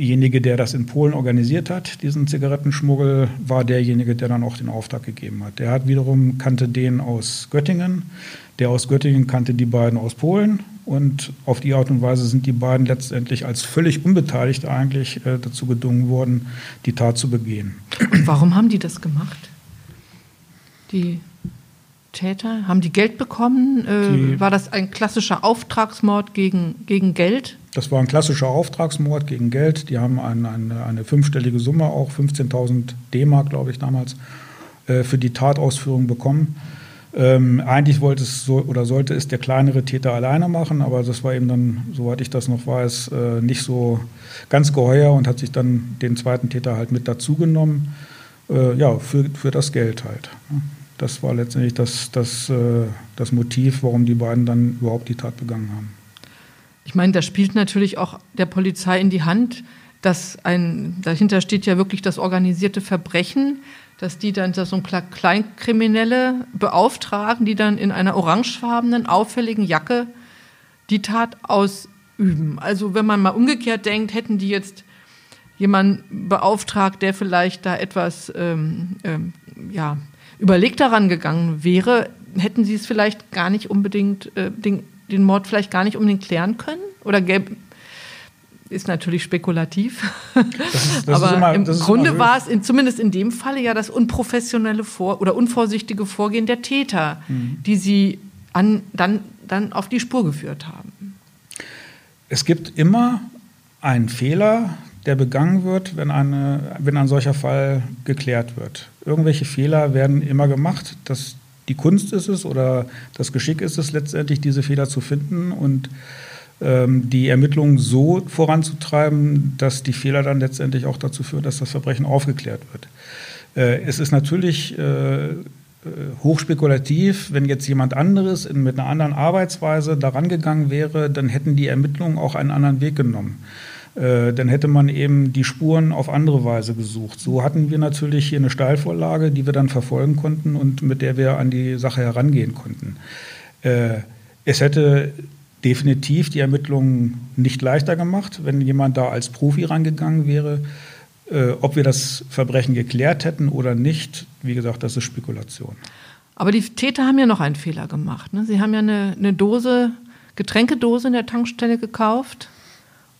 derjenige, der das in Polen organisiert hat, diesen Zigarettenschmuggel, war derjenige, der dann auch den Auftrag gegeben hat. Der hat wiederum kannte den aus Göttingen, der aus Göttingen kannte die beiden aus Polen und auf die Art und Weise sind die beiden letztendlich als völlig unbeteiligt eigentlich äh, dazu gedungen worden, die Tat zu begehen. Und warum haben die das gemacht? Die Täter? Haben die Geld bekommen? Äh, die, war das ein klassischer Auftragsmord gegen, gegen Geld? Das war ein klassischer Auftragsmord gegen Geld. Die haben ein, eine, eine fünfstellige Summe, auch 15.000 D-Mark, glaube ich, damals, äh, für die Tatausführung bekommen. Ähm, eigentlich wollte es so oder sollte es der kleinere Täter alleine machen, aber das war eben dann, soweit ich das noch weiß, äh, nicht so ganz geheuer und hat sich dann den zweiten Täter halt mit dazugenommen. Äh, ja, für, für das Geld halt. Das war letztendlich das, das, äh, das Motiv, warum die beiden dann überhaupt die Tat begangen haben. Ich meine, das spielt natürlich auch der Polizei in die Hand, dass ein, dahinter steht ja wirklich das organisierte Verbrechen, dass die dann so ein Kleinkriminelle beauftragen, die dann in einer orangefarbenen, auffälligen Jacke die Tat ausüben. Also wenn man mal umgekehrt denkt, hätten die jetzt jemanden beauftragt, der vielleicht da etwas ähm, ähm, ja, überlegt daran gegangen wäre, hätten sie es vielleicht gar nicht unbedingt äh, den den Mord vielleicht gar nicht unbedingt klären können? Oder gäbe, ist natürlich spekulativ. Das ist, das Aber immer, im Grunde war es in, zumindest in dem Falle ja das unprofessionelle Vor oder unvorsichtige Vorgehen der Täter, mhm. die sie an, dann, dann auf die Spur geführt haben. Es gibt immer einen Fehler, der begangen wird, wenn, eine, wenn ein solcher Fall geklärt wird. Irgendwelche Fehler werden immer gemacht. Das die Kunst ist es oder das Geschick ist es letztendlich, diese Fehler zu finden und ähm, die Ermittlungen so voranzutreiben, dass die Fehler dann letztendlich auch dazu führen, dass das Verbrechen aufgeklärt wird. Äh, es ist natürlich äh, äh hochspekulativ, wenn jetzt jemand anderes mit einer anderen Arbeitsweise daran gegangen wäre, dann hätten die Ermittlungen auch einen anderen Weg genommen. Äh, dann hätte man eben die Spuren auf andere Weise gesucht. So hatten wir natürlich hier eine Steilvorlage, die wir dann verfolgen konnten und mit der wir an die Sache herangehen konnten. Äh, es hätte definitiv die Ermittlungen nicht leichter gemacht, wenn jemand da als Profi rangegangen wäre. Äh, ob wir das Verbrechen geklärt hätten oder nicht, wie gesagt, das ist Spekulation. Aber die Täter haben ja noch einen Fehler gemacht. Ne? Sie haben ja eine, eine Dose, Getränkedose in der Tankstelle gekauft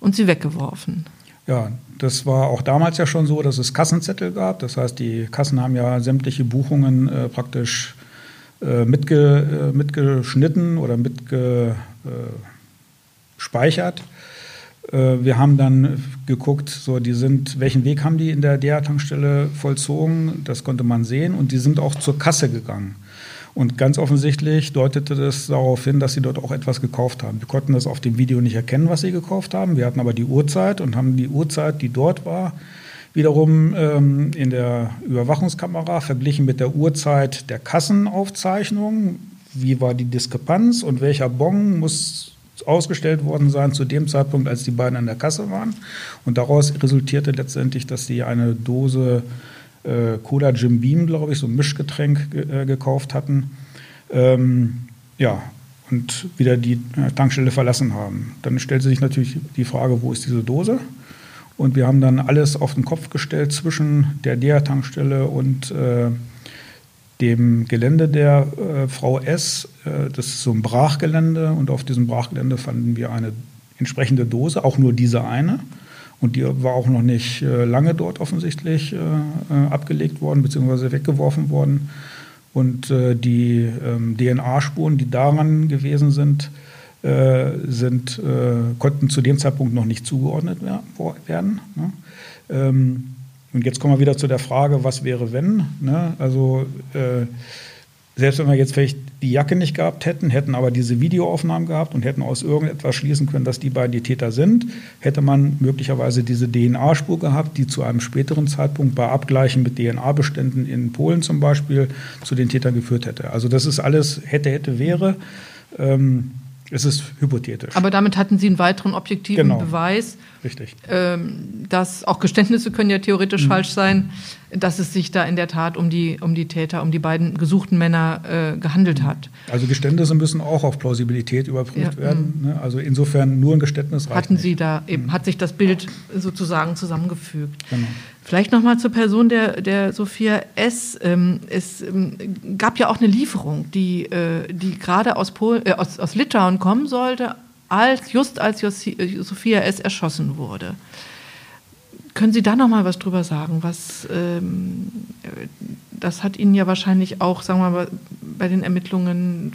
und sie weggeworfen. Ja, das war auch damals ja schon so, dass es Kassenzettel gab. Das heißt, die Kassen haben ja sämtliche Buchungen äh, praktisch äh, mitge, äh, mitgeschnitten oder mitgespeichert. Äh, wir haben dann geguckt, so die sind, welchen Weg haben die in der DEA-Tankstelle vollzogen? Das konnte man sehen und die sind auch zur Kasse gegangen. Und ganz offensichtlich deutete das darauf hin, dass sie dort auch etwas gekauft haben. Wir konnten das auf dem Video nicht erkennen, was sie gekauft haben. Wir hatten aber die Uhrzeit und haben die Uhrzeit, die dort war, wiederum ähm, in der Überwachungskamera verglichen mit der Uhrzeit der Kassenaufzeichnung. Wie war die Diskrepanz und welcher Bon muss ausgestellt worden sein zu dem Zeitpunkt, als die beiden an der Kasse waren. Und daraus resultierte letztendlich, dass sie eine Dose äh, Cola Jim Beam, glaube ich, so ein Mischgetränk äh, gekauft hatten. Ähm, ja, und wieder die äh, Tankstelle verlassen haben. Dann stellte sich natürlich die Frage, wo ist diese Dose? Und wir haben dann alles auf den Kopf gestellt zwischen der DEA-Tankstelle und äh, dem Gelände der äh, Frau S. Äh, das ist so ein Brachgelände und auf diesem Brachgelände fanden wir eine entsprechende Dose, auch nur diese eine. Und die war auch noch nicht äh, lange dort offensichtlich äh, äh, abgelegt worden bzw. weggeworfen worden. Und die ähm, DNA-Spuren, die daran gewesen sind, sind, konnten zu dem Zeitpunkt noch nicht zugeordnet werden. Ne? Ähm, und jetzt kommen wir wieder zu der Frage, was wäre wenn? Ne? Also selbst wenn wir jetzt vielleicht die Jacke nicht gehabt hätten, hätten aber diese Videoaufnahmen gehabt und hätten aus irgendetwas schließen können, dass die beiden die Täter sind, hätte man möglicherweise diese DNA-Spur gehabt, die zu einem späteren Zeitpunkt bei Abgleichen mit DNA-Beständen in Polen zum Beispiel zu den Tätern geführt hätte. Also das ist alles hätte, hätte, wäre. Ähm, es ist hypothetisch. Aber damit hatten Sie einen weiteren objektiven Genau. Beweis, Richtig. ähm, dass auch Geständnisse können ja theoretisch Mhm. falsch sein, dass es sich da in der Tat um die, um die Täter, um die beiden gesuchten Männer äh, gehandelt hat. Also Geständnisse müssen auch auf Plausibilität überprüft Ja, werden. Ne? Also insofern nur ein Geständnis reicht Hatten nicht. Sie da eben, hat sich das Bild sozusagen zusammengefügt. Genau. Vielleicht noch mal zur Person der, der Sophia S. Ähm, es ähm, gab ja auch eine Lieferung, die, äh, die gerade aus, Polen, äh, aus, aus Litauen kommen sollte, als, just als äh, Sophia S. erschossen wurde. Können Sie da noch mal was drüber sagen? Was, ähm, äh, das hat Ihnen ja wahrscheinlich auch, sagen wir mal, bei den Ermittlungen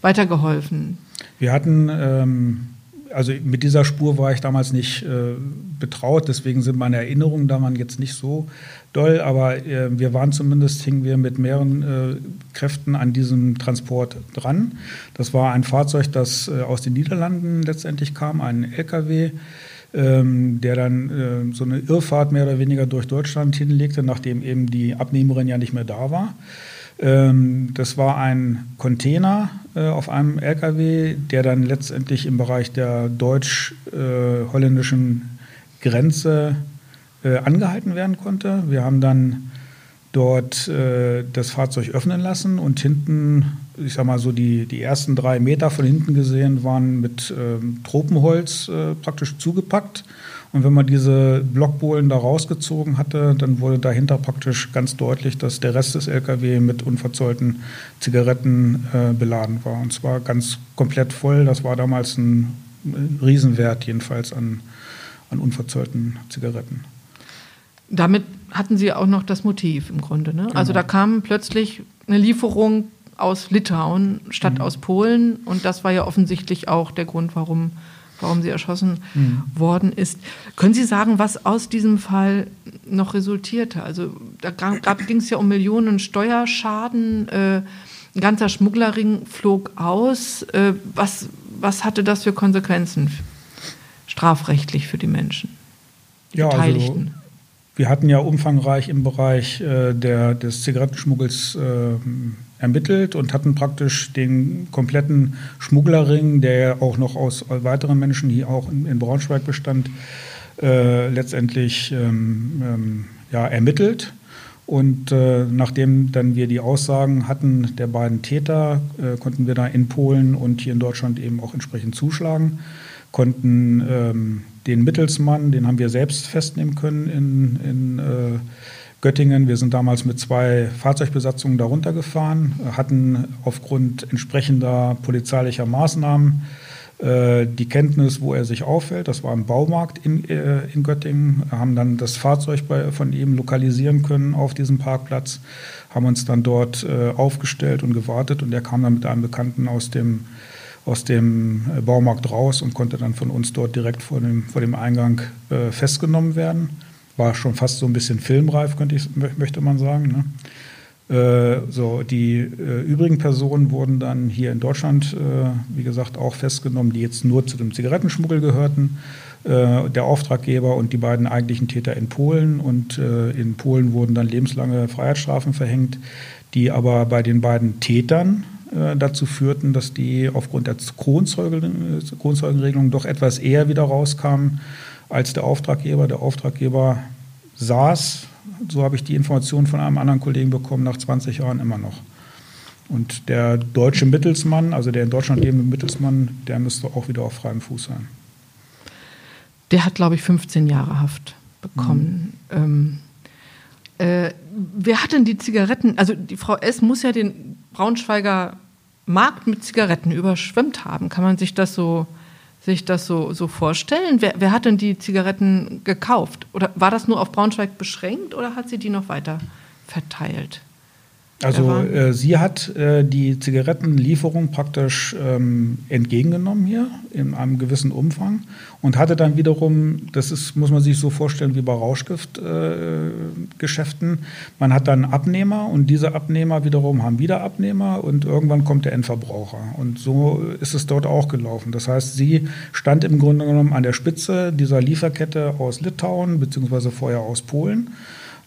weitergeholfen. Wir hatten, ähm, also mit dieser Spur war ich damals nicht äh, betraut, deswegen sind meine Erinnerungen da waren jetzt nicht so doll, aber äh, wir waren zumindest, hingen wir mit mehreren äh, Kräften an diesem Transport dran. Das war ein Fahrzeug, das äh, aus den Niederlanden letztendlich kam, ein LKW. Ähm, der dann äh, so eine Irrfahrt mehr oder weniger durch Deutschland hinlegte, nachdem eben die Abnehmerin ja nicht mehr da war. Ähm, das war ein Container äh, auf einem LKW, der dann letztendlich im Bereich der deutsch-holländischen Grenze äh, angehalten werden konnte. Wir haben dann dort äh, das Fahrzeug öffnen lassen und hinten, ich sag mal so die, die ersten drei Meter von hinten gesehen, waren mit ähm, Tropenholz praktisch zugepackt. Und wenn man diese Blockbohlen da rausgezogen hatte, dann wurde dahinter praktisch ganz deutlich, dass der Rest des LKW mit unverzollten Zigaretten äh, beladen war. Und zwar ganz komplett voll. Das war damals ein, ein Riesenwert jedenfalls an, an unverzollten Zigaretten. Damit hatten Sie auch noch das Motiv im Grunde. Ne? Also da kam plötzlich eine Lieferung aus Litauen statt aus Polen und das war ja offensichtlich auch der Grund, warum, warum sie erschossen worden ist. Können Sie sagen, was aus diesem Fall noch resultierte? Also da ging es ja um Millionen Steuerschaden, äh, ein ganzer Schmugglerring flog aus. Äh, was, was hatte das für Konsequenzen strafrechtlich für die Menschen? Die Ja, also Beteiligten? Wir hatten ja umfangreich im Bereich äh, der, des Zigarettenschmuggels äh, ermittelt und hatten praktisch den kompletten Schmugglerring, der ja auch noch aus weiteren Menschen hier auch in, Braunschweig bestand, äh, letztendlich ähm, ähm, ja, ermittelt. Und äh, nachdem dann wir die Aussagen hatten der beiden Täter, äh, konnten wir da in Polen und hier in Deutschland eben auch entsprechend zuschlagen, konnten ähm, den Mittelsmann, den haben wir selbst festnehmen können in, in äh, Göttingen. Wir sind damals mit zwei Fahrzeugbesatzungen darunter gefahren, hatten aufgrund entsprechender polizeilicher Maßnahmen äh, die Kenntnis, wo er sich aufhält. Das war im Baumarkt in, äh, in Göttingen. Haben dann das Fahrzeug bei, von ihm lokalisieren können auf diesem Parkplatz, haben uns dann dort äh, aufgestellt und gewartet und er kam dann mit einem Bekannten aus dem aus dem Baumarkt raus und konnte dann von uns dort direkt vor dem, vor dem Eingang äh, festgenommen werden. War schon fast so ein bisschen filmreif, könnte ich, möchte man sagen. Ne? Äh, so, die äh, übrigen Personen wurden dann hier in Deutschland, äh, wie gesagt, auch festgenommen, die jetzt nur zu dem Zigarettenschmuggel gehörten. Äh, der Auftraggeber und die beiden eigentlichen Täter in Polen. Und äh, in Polen wurden dann lebenslange Freiheitsstrafen verhängt, die aber bei den beiden Tätern äh, dazu führten, dass die aufgrund der Kronzeugen, Kronzeugenregelung doch etwas eher wieder rauskamen als der Auftraggeber. Der Auftraggeber saß, so habe ich die Information von einem anderen Kollegen bekommen, nach 20 Jahren immer noch. Und der deutsche Mittelsmann, also der in Deutschland lebende Mittelsmann, der müsste auch wieder auf freiem Fuß sein. Der hat, glaube ich, 15 Jahre Haft bekommen. Mhm. Ähm, äh, wer hat denn die Zigaretten? Also die Frau S. muss ja den Braunschweiger Markt mit Zigaretten überschwemmt haben. Kann man sich das so, sich das so, so vorstellen? Wer, wer hat denn die Zigaretten gekauft? Oder war das nur auf Braunschweig beschränkt oder hat sie die noch weiter verteilt? Also äh, sie hat äh, die Zigarettenlieferung praktisch ähm, entgegengenommen hier in einem gewissen Umfang und hatte dann wiederum, das ist, muss man sich so vorstellen wie bei Rauschgiftgeschäften, äh, man hat dann Abnehmer und diese Abnehmer wiederum haben wieder Abnehmer und irgendwann kommt der Endverbraucher. Und so ist es dort auch gelaufen. Das heißt, sie stand im Grunde genommen an der Spitze dieser Lieferkette aus Litauen beziehungsweise vorher aus Polen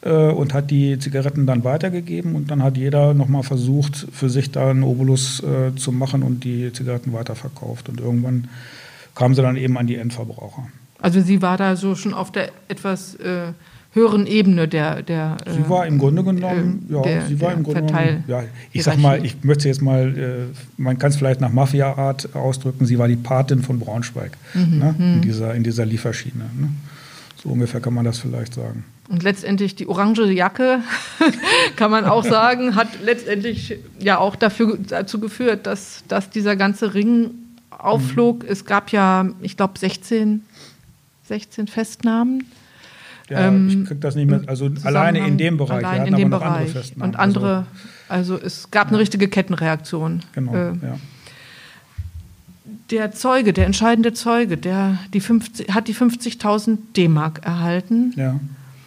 äh, und hat die Zigaretten dann weitergegeben und dann hat jeder nochmal versucht, für sich da einen Obolus äh, zu machen und die Zigaretten weiterverkauft. Und irgendwann kamen sie dann eben an die Endverbraucher. Also sie war da so schon auf der etwas äh, höheren Ebene der, der Sie war im Grunde genommen, äh, ja, der, sie war im Grunde genommen, ja, ich sag mal, ich möchte jetzt mal, äh, man kann es vielleicht nach Mafia-Art ausdrücken, sie war die Patin von Braunschweig mhm, ne, in, mhm. dieser, in dieser Lieferschiene. Ne? So ungefähr kann man das vielleicht sagen. Und letztendlich die orange Jacke, kann man auch sagen, hat letztendlich ja auch dafür, dazu geführt, dass, dass dieser ganze Ring aufflog. Mhm. Es gab ja, ich glaube, 16, 16 Festnahmen. Ja, ähm, ich kriege das nicht mehr, also alleine in dem Bereich. Allein in dem Bereich. Andere Und andere, also, also es gab ja. eine richtige Kettenreaktion. Genau, äh, ja der Zeuge, der entscheidende Zeuge, der die 50, hat die 50.000 D-Mark erhalten. Ja.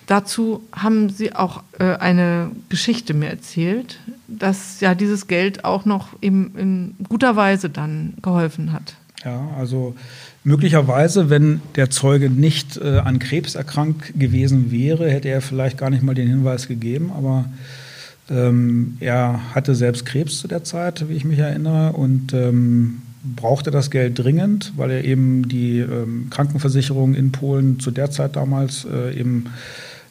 Dazu haben Sie auch äh, eine Geschichte mir erzählt, dass ja dieses Geld auch noch in, in guter Weise dann geholfen hat. Ja, also möglicherweise, wenn der Zeuge nicht äh, an Krebs erkrankt gewesen wäre, hätte er vielleicht gar nicht mal den Hinweis gegeben, aber ähm, er hatte selbst Krebs zu der Zeit, wie ich mich erinnere, und ähm, brauchte das Geld dringend, weil er eben die ähm, Krankenversicherung in Polen zu der Zeit damals äh, eben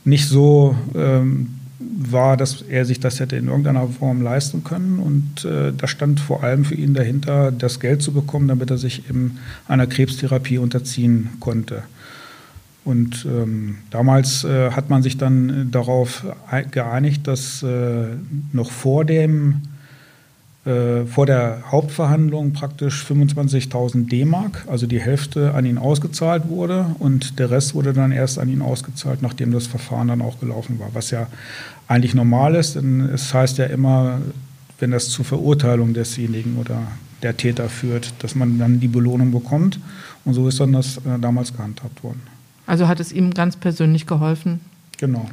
nicht so ähm, war, dass er sich das hätte in irgendeiner Form leisten können. Und äh, da stand vor allem für ihn dahinter, das Geld zu bekommen, damit er sich eben einer Krebstherapie unterziehen konnte. Und ähm, damals äh, hat man sich dann darauf geeinigt, dass äh, noch vor dem äh, vor der Hauptverhandlung praktisch 25.000 D-Mark, also die Hälfte an ihn ausgezahlt wurde und der Rest wurde dann erst an ihn ausgezahlt, nachdem das Verfahren dann auch gelaufen war, was ja eigentlich normal ist, denn es heißt ja immer, wenn das zur Verurteilung desjenigen oder der Täter führt, dass man dann die Belohnung bekommt und so ist dann das äh, damals gehandhabt worden. Also hat es ihm ganz persönlich geholfen? Genau.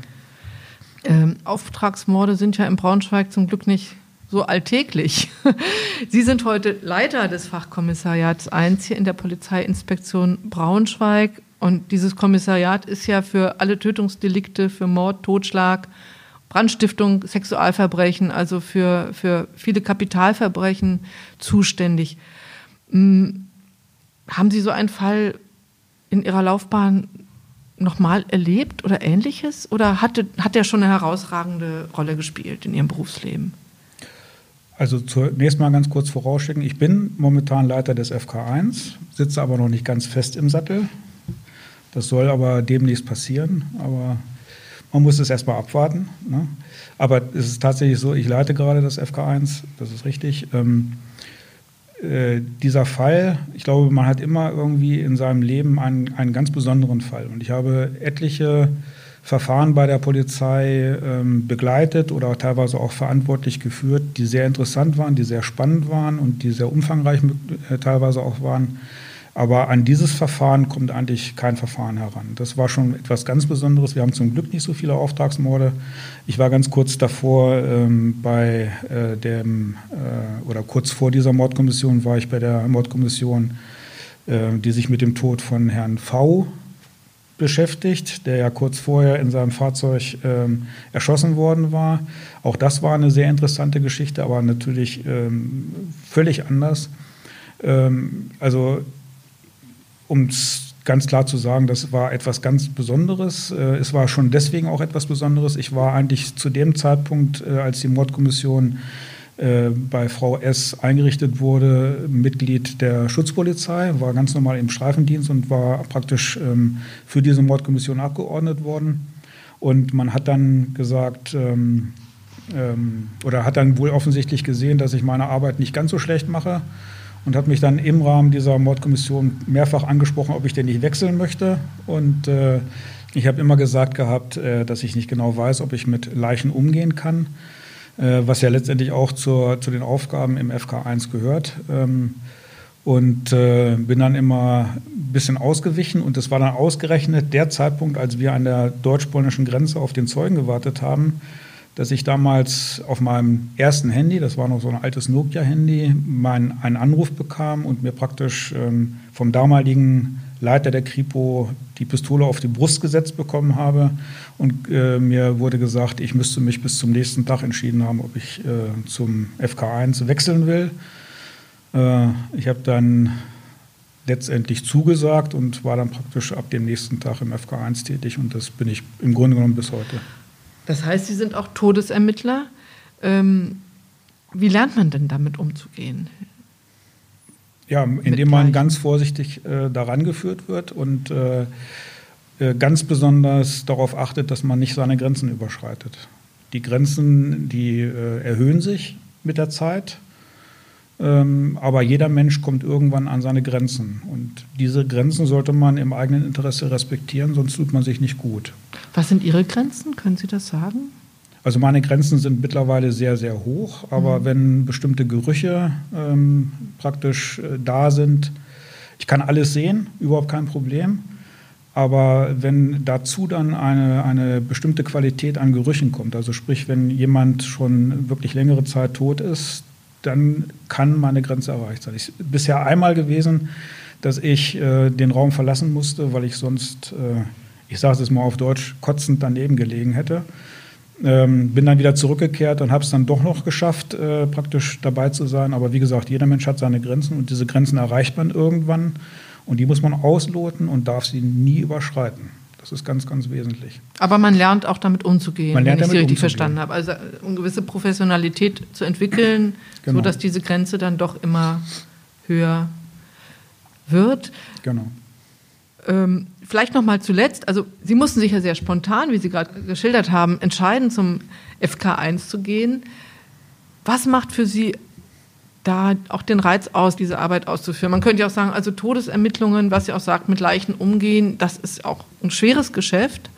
Ähm, Auftragsmorde sind ja in Braunschweig zum Glück nicht so alltäglich. Sie sind heute Leiter des Fachkommissariats 1 hier in der Polizeiinspektion Braunschweig. Und dieses Kommissariat ist ja für alle Tötungsdelikte, für Mord, Totschlag, Brandstiftung, Sexualverbrechen, also für, für viele Kapitalverbrechen zuständig. Hm, haben Sie so einen Fall in Ihrer Laufbahn nochmal erlebt oder ähnliches? Oder hatte, hat der schon eine herausragende Rolle gespielt in Ihrem Berufsleben? Also zunächst mal ganz kurz vorausschicken. Ich bin momentan Leiter des FK1, sitze aber noch nicht ganz fest im Sattel. Das soll aber demnächst passieren. Aber man muss es erstmal abwarten. Ne? Aber es ist tatsächlich so, ich leite gerade das FK1, das ist richtig. Ähm, äh, dieser Fall, ich glaube, man hat immer irgendwie in seinem Leben einen, einen ganz besonderen Fall. Und ich habe etliche Verfahren bei der Polizei ähm, begleitet oder teilweise auch verantwortlich geführt, die sehr interessant waren, die sehr spannend waren und die sehr umfangreich äh, teilweise auch waren. Aber an dieses Verfahren kommt eigentlich kein Verfahren heran. Das war schon etwas ganz Besonderes. Wir haben zum Glück nicht so viele Auftragsmorde. Ich war ganz kurz davor ähm, bei äh, dem, äh, oder kurz vor dieser Mordkommission war ich bei der Mordkommission, äh, die sich mit dem Tod von Herrn V beschäftigt, der ja kurz vorher in seinem Fahrzeug ähm, erschossen worden war. Auch das war eine sehr interessante Geschichte, aber natürlich ähm, völlig anders. Ähm, also, um es ganz klar zu sagen, das war etwas ganz Besonderes. Äh, es war schon deswegen auch etwas Besonderes. Ich war eigentlich zu dem Zeitpunkt, äh, als die Mordkommission bei Frau S. eingerichtet wurde, Mitglied der Schutzpolizei, war ganz normal im Streifendienst und war praktisch ähm, für diese Mordkommission abgeordnet worden. Und man hat dann gesagt, ähm, ähm, oder hat dann wohl offensichtlich gesehen, dass ich meine Arbeit nicht ganz so schlecht mache und hat mich dann im Rahmen dieser Mordkommission mehrfach angesprochen, ob ich denn nicht wechseln möchte. Und äh, ich habe immer gesagt gehabt, äh, dass ich nicht genau weiß, ob ich mit Leichen umgehen kann. Äh, was ja letztendlich auch zur, zu den Aufgaben im FK1 gehört. Ähm, und äh, bin dann immer ein bisschen ausgewichen und es war dann ausgerechnet der Zeitpunkt, als wir an der deutsch-polnischen Grenze auf den Zeugen gewartet haben, dass ich damals auf meinem ersten Handy, das war noch so ein altes Nokia-Handy, einen Anruf bekam und mir praktisch ähm, vom damaligen Leiter der Kripo die Pistole auf die Brust gesetzt bekommen habe. Und äh, mir wurde gesagt, ich müsste mich bis zum nächsten Tag entschieden haben, ob ich äh, zum FK1 wechseln will. Äh, ich habe dann letztendlich zugesagt und war dann praktisch ab dem nächsten Tag im FK1 tätig. Und das bin ich im Grunde genommen bis heute. Das heißt, Sie sind auch Todesermittler. Ähm, wie lernt man denn damit umzugehen? Ja, indem man ganz vorsichtig äh, daran geführt wird und äh, äh, ganz besonders darauf achtet, dass man nicht seine Grenzen überschreitet. Die Grenzen, die äh, erhöhen sich mit der Zeit, ähm, aber jeder Mensch kommt irgendwann an seine Grenzen. Und diese Grenzen sollte man im eigenen Interesse respektieren, sonst tut man sich nicht gut. Was sind Ihre Grenzen? Können Sie das sagen? Also meine Grenzen sind mittlerweile sehr, sehr hoch, aber mhm. wenn bestimmte Gerüche ähm, praktisch äh, da sind, ich kann alles sehen, überhaupt kein Problem. Aber wenn dazu dann eine, eine bestimmte Qualität an Gerüchen kommt, also sprich, wenn jemand schon wirklich längere Zeit tot ist, dann kann meine Grenze erreicht sein. Ich bisher einmal gewesen, dass ich äh, den Raum verlassen musste, weil ich sonst, äh, ich sage es mal auf Deutsch, kotzend daneben gelegen hätte. Ähm, bin dann wieder zurückgekehrt und habe es dann doch noch geschafft, äh, praktisch dabei zu sein. Aber wie gesagt, jeder Mensch hat seine Grenzen und diese Grenzen erreicht man irgendwann und die muss man ausloten und darf sie nie überschreiten. Das ist ganz, ganz wesentlich. Aber man lernt auch damit umzugehen, man lernt wenn ich Sie richtig verstanden habe. Also eine gewisse Professionalität zu entwickeln, genau. sodass diese Grenze dann doch immer höher wird. Genau. Ähm, vielleicht noch mal zuletzt, also Sie mussten sich ja sehr spontan, wie Sie gerade geschildert haben, entscheiden, zum FK1 zu gehen. Was macht für Sie da auch den Reiz aus, diese Arbeit auszuführen? Man könnte ja auch sagen, also Todesermittlungen, was Sie auch sagt, mit Leichen umgehen, das ist auch ein schweres Geschäft.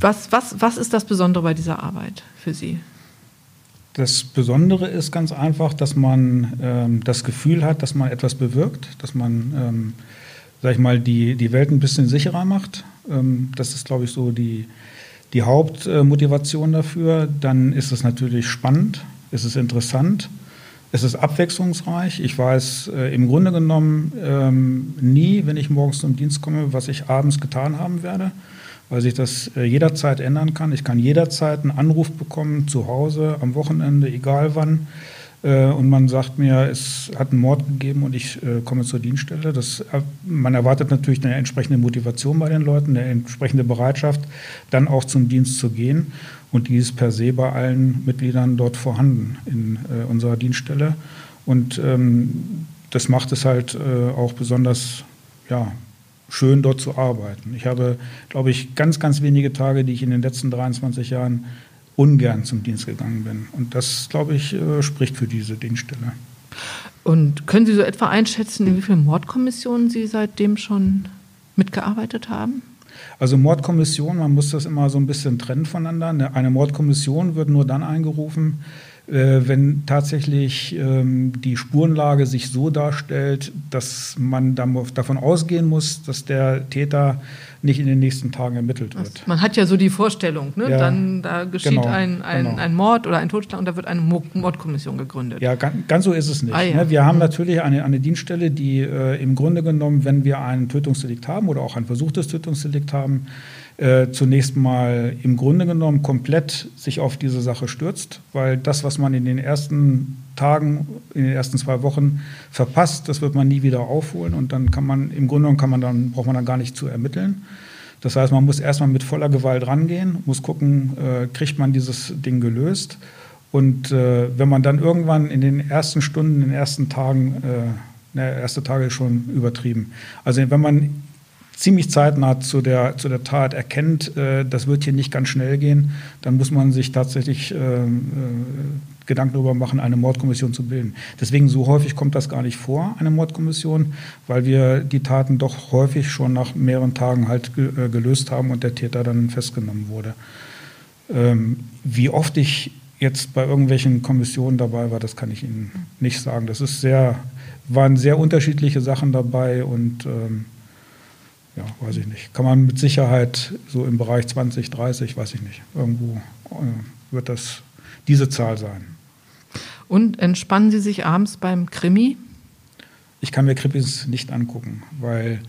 Was, was, was ist das Besondere bei dieser Arbeit für Sie? Das Besondere ist ganz einfach, dass man ähm, das Gefühl hat, dass man etwas bewirkt, dass man ähm, sag ich mal, die, die Welt ein bisschen sicherer macht. Ähm, das ist, glaube ich, so die, die Hauptmotivation dafür. Dann ist es natürlich spannend, es ist interessant, es ist abwechslungsreich. Ich weiß äh, im Grunde genommen ähm, nie, wenn ich morgens zum Dienst komme, was ich abends getan haben werde, weil sich das äh, jederzeit ändern kann. Ich kann jederzeit einen Anruf bekommen, zu Hause, am Wochenende, egal wann. Äh, und man sagt mir, es hat einen Mord gegeben und ich äh, komme zur Dienststelle. Das, äh, man erwartet natürlich eine entsprechende Motivation bei den Leuten, eine entsprechende Bereitschaft, dann auch zum Dienst zu gehen. Und die ist per se bei allen Mitgliedern dort vorhanden in äh, unserer Dienststelle. Und ähm, das macht es halt äh, auch besonders ja, schön, dort zu arbeiten. Ich habe, glaube ich, ganz, ganz wenige Tage, die ich in den letzten 23 Jahren ungern zum Dienst gegangen bin. Und das, glaube ich, äh, spricht für diese Dienststelle. Und können Sie so etwa einschätzen, in wie vielen Mordkommissionen Sie seitdem schon mitgearbeitet haben? Also Mordkommission, man muss das immer so ein bisschen trennen voneinander. Eine Mordkommission wird nur dann eingerufen, äh, wenn tatsächlich ähm, die Spurenlage sich so darstellt, dass man davon ausgehen muss, dass der Täter nicht in den nächsten Tagen ermittelt wird. Man hat ja so die Vorstellung, ne? Ja, dann da geschieht genau, ein, ein, genau. ein, Mord oder ein Totschlag und da wird eine Mordkommission gegründet. Ja, ganz, ganz so ist es nicht. Ah, ja. Ne? Wir haben mhm. natürlich eine, eine Dienststelle, die äh, im Grunde genommen, wenn wir ein Tötungsdelikt haben oder auch ein versuchtes Tötungsdelikt haben, äh, zunächst mal im Grunde genommen komplett sich auf diese Sache stürzt, weil das, was man in den ersten Tagen, in den ersten zwei Wochen verpasst, das wird man nie wieder aufholen und dann kann man, im Grunde genommen kann man dann, braucht man dann gar nicht zu ermitteln. Das heißt, man muss erstmal mit voller Gewalt rangehen, muss gucken, äh, kriegt man dieses Ding gelöst. Und äh, wenn man dann irgendwann in den ersten Stunden, in den ersten Tagen, äh, ne, erste Tage schon übertrieben. Also wenn man ziemlich zeitnah zu der, zu der Tat erkennt, äh, das wird hier nicht ganz schnell gehen, dann muss man sich tatsächlich äh, äh, Gedanken darüber machen, eine Mordkommission zu bilden. Deswegen so häufig kommt das gar nicht vor, eine Mordkommission, weil wir die Taten doch häufig schon nach mehreren Tagen halt äh, gelöst haben und der Täter dann festgenommen wurde. Ähm, wie oft ich jetzt bei irgendwelchen Kommissionen dabei war, das kann ich Ihnen nicht sagen. Das ist sehr, waren sehr unterschiedliche Sachen dabei und ähm, ja, weiß ich nicht. Kann man mit Sicherheit so im Bereich 20, 30, weiß ich nicht. Irgendwo äh, wird das diese Zahl sein. Und entspannen Sie sich abends beim Krimi? Ich kann mir Krimis nicht angucken, weil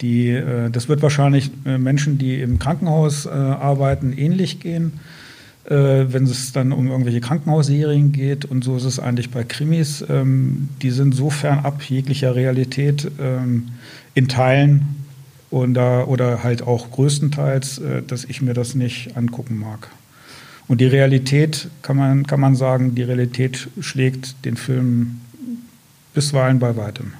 die, äh, das wird wahrscheinlich äh, Menschen, die im Krankenhaus arbeiten, ähnlich gehen. Wenn es dann um irgendwelche Krankenhausserien geht. Und so ist es eigentlich bei Krimis. Ähm, die sind so fernab jeglicher Realität ähm, in Teilen oder, oder halt auch größtenteils, äh, dass ich mir das nicht angucken mag. Und die Realität, kann man, kann man sagen, die Realität schlägt den Film bisweilen bei weitem.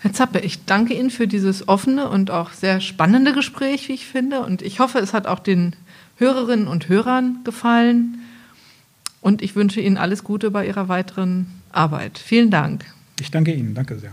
Herr Zappe, ich danke Ihnen für dieses offene und auch sehr spannende Gespräch, wie ich finde. Und ich hoffe, es hat auch den Hörerinnen und Hörern gefallen. Und ich wünsche Ihnen alles Gute bei Ihrer weiteren Arbeit. Vielen Dank. Ich danke Ihnen. Danke sehr.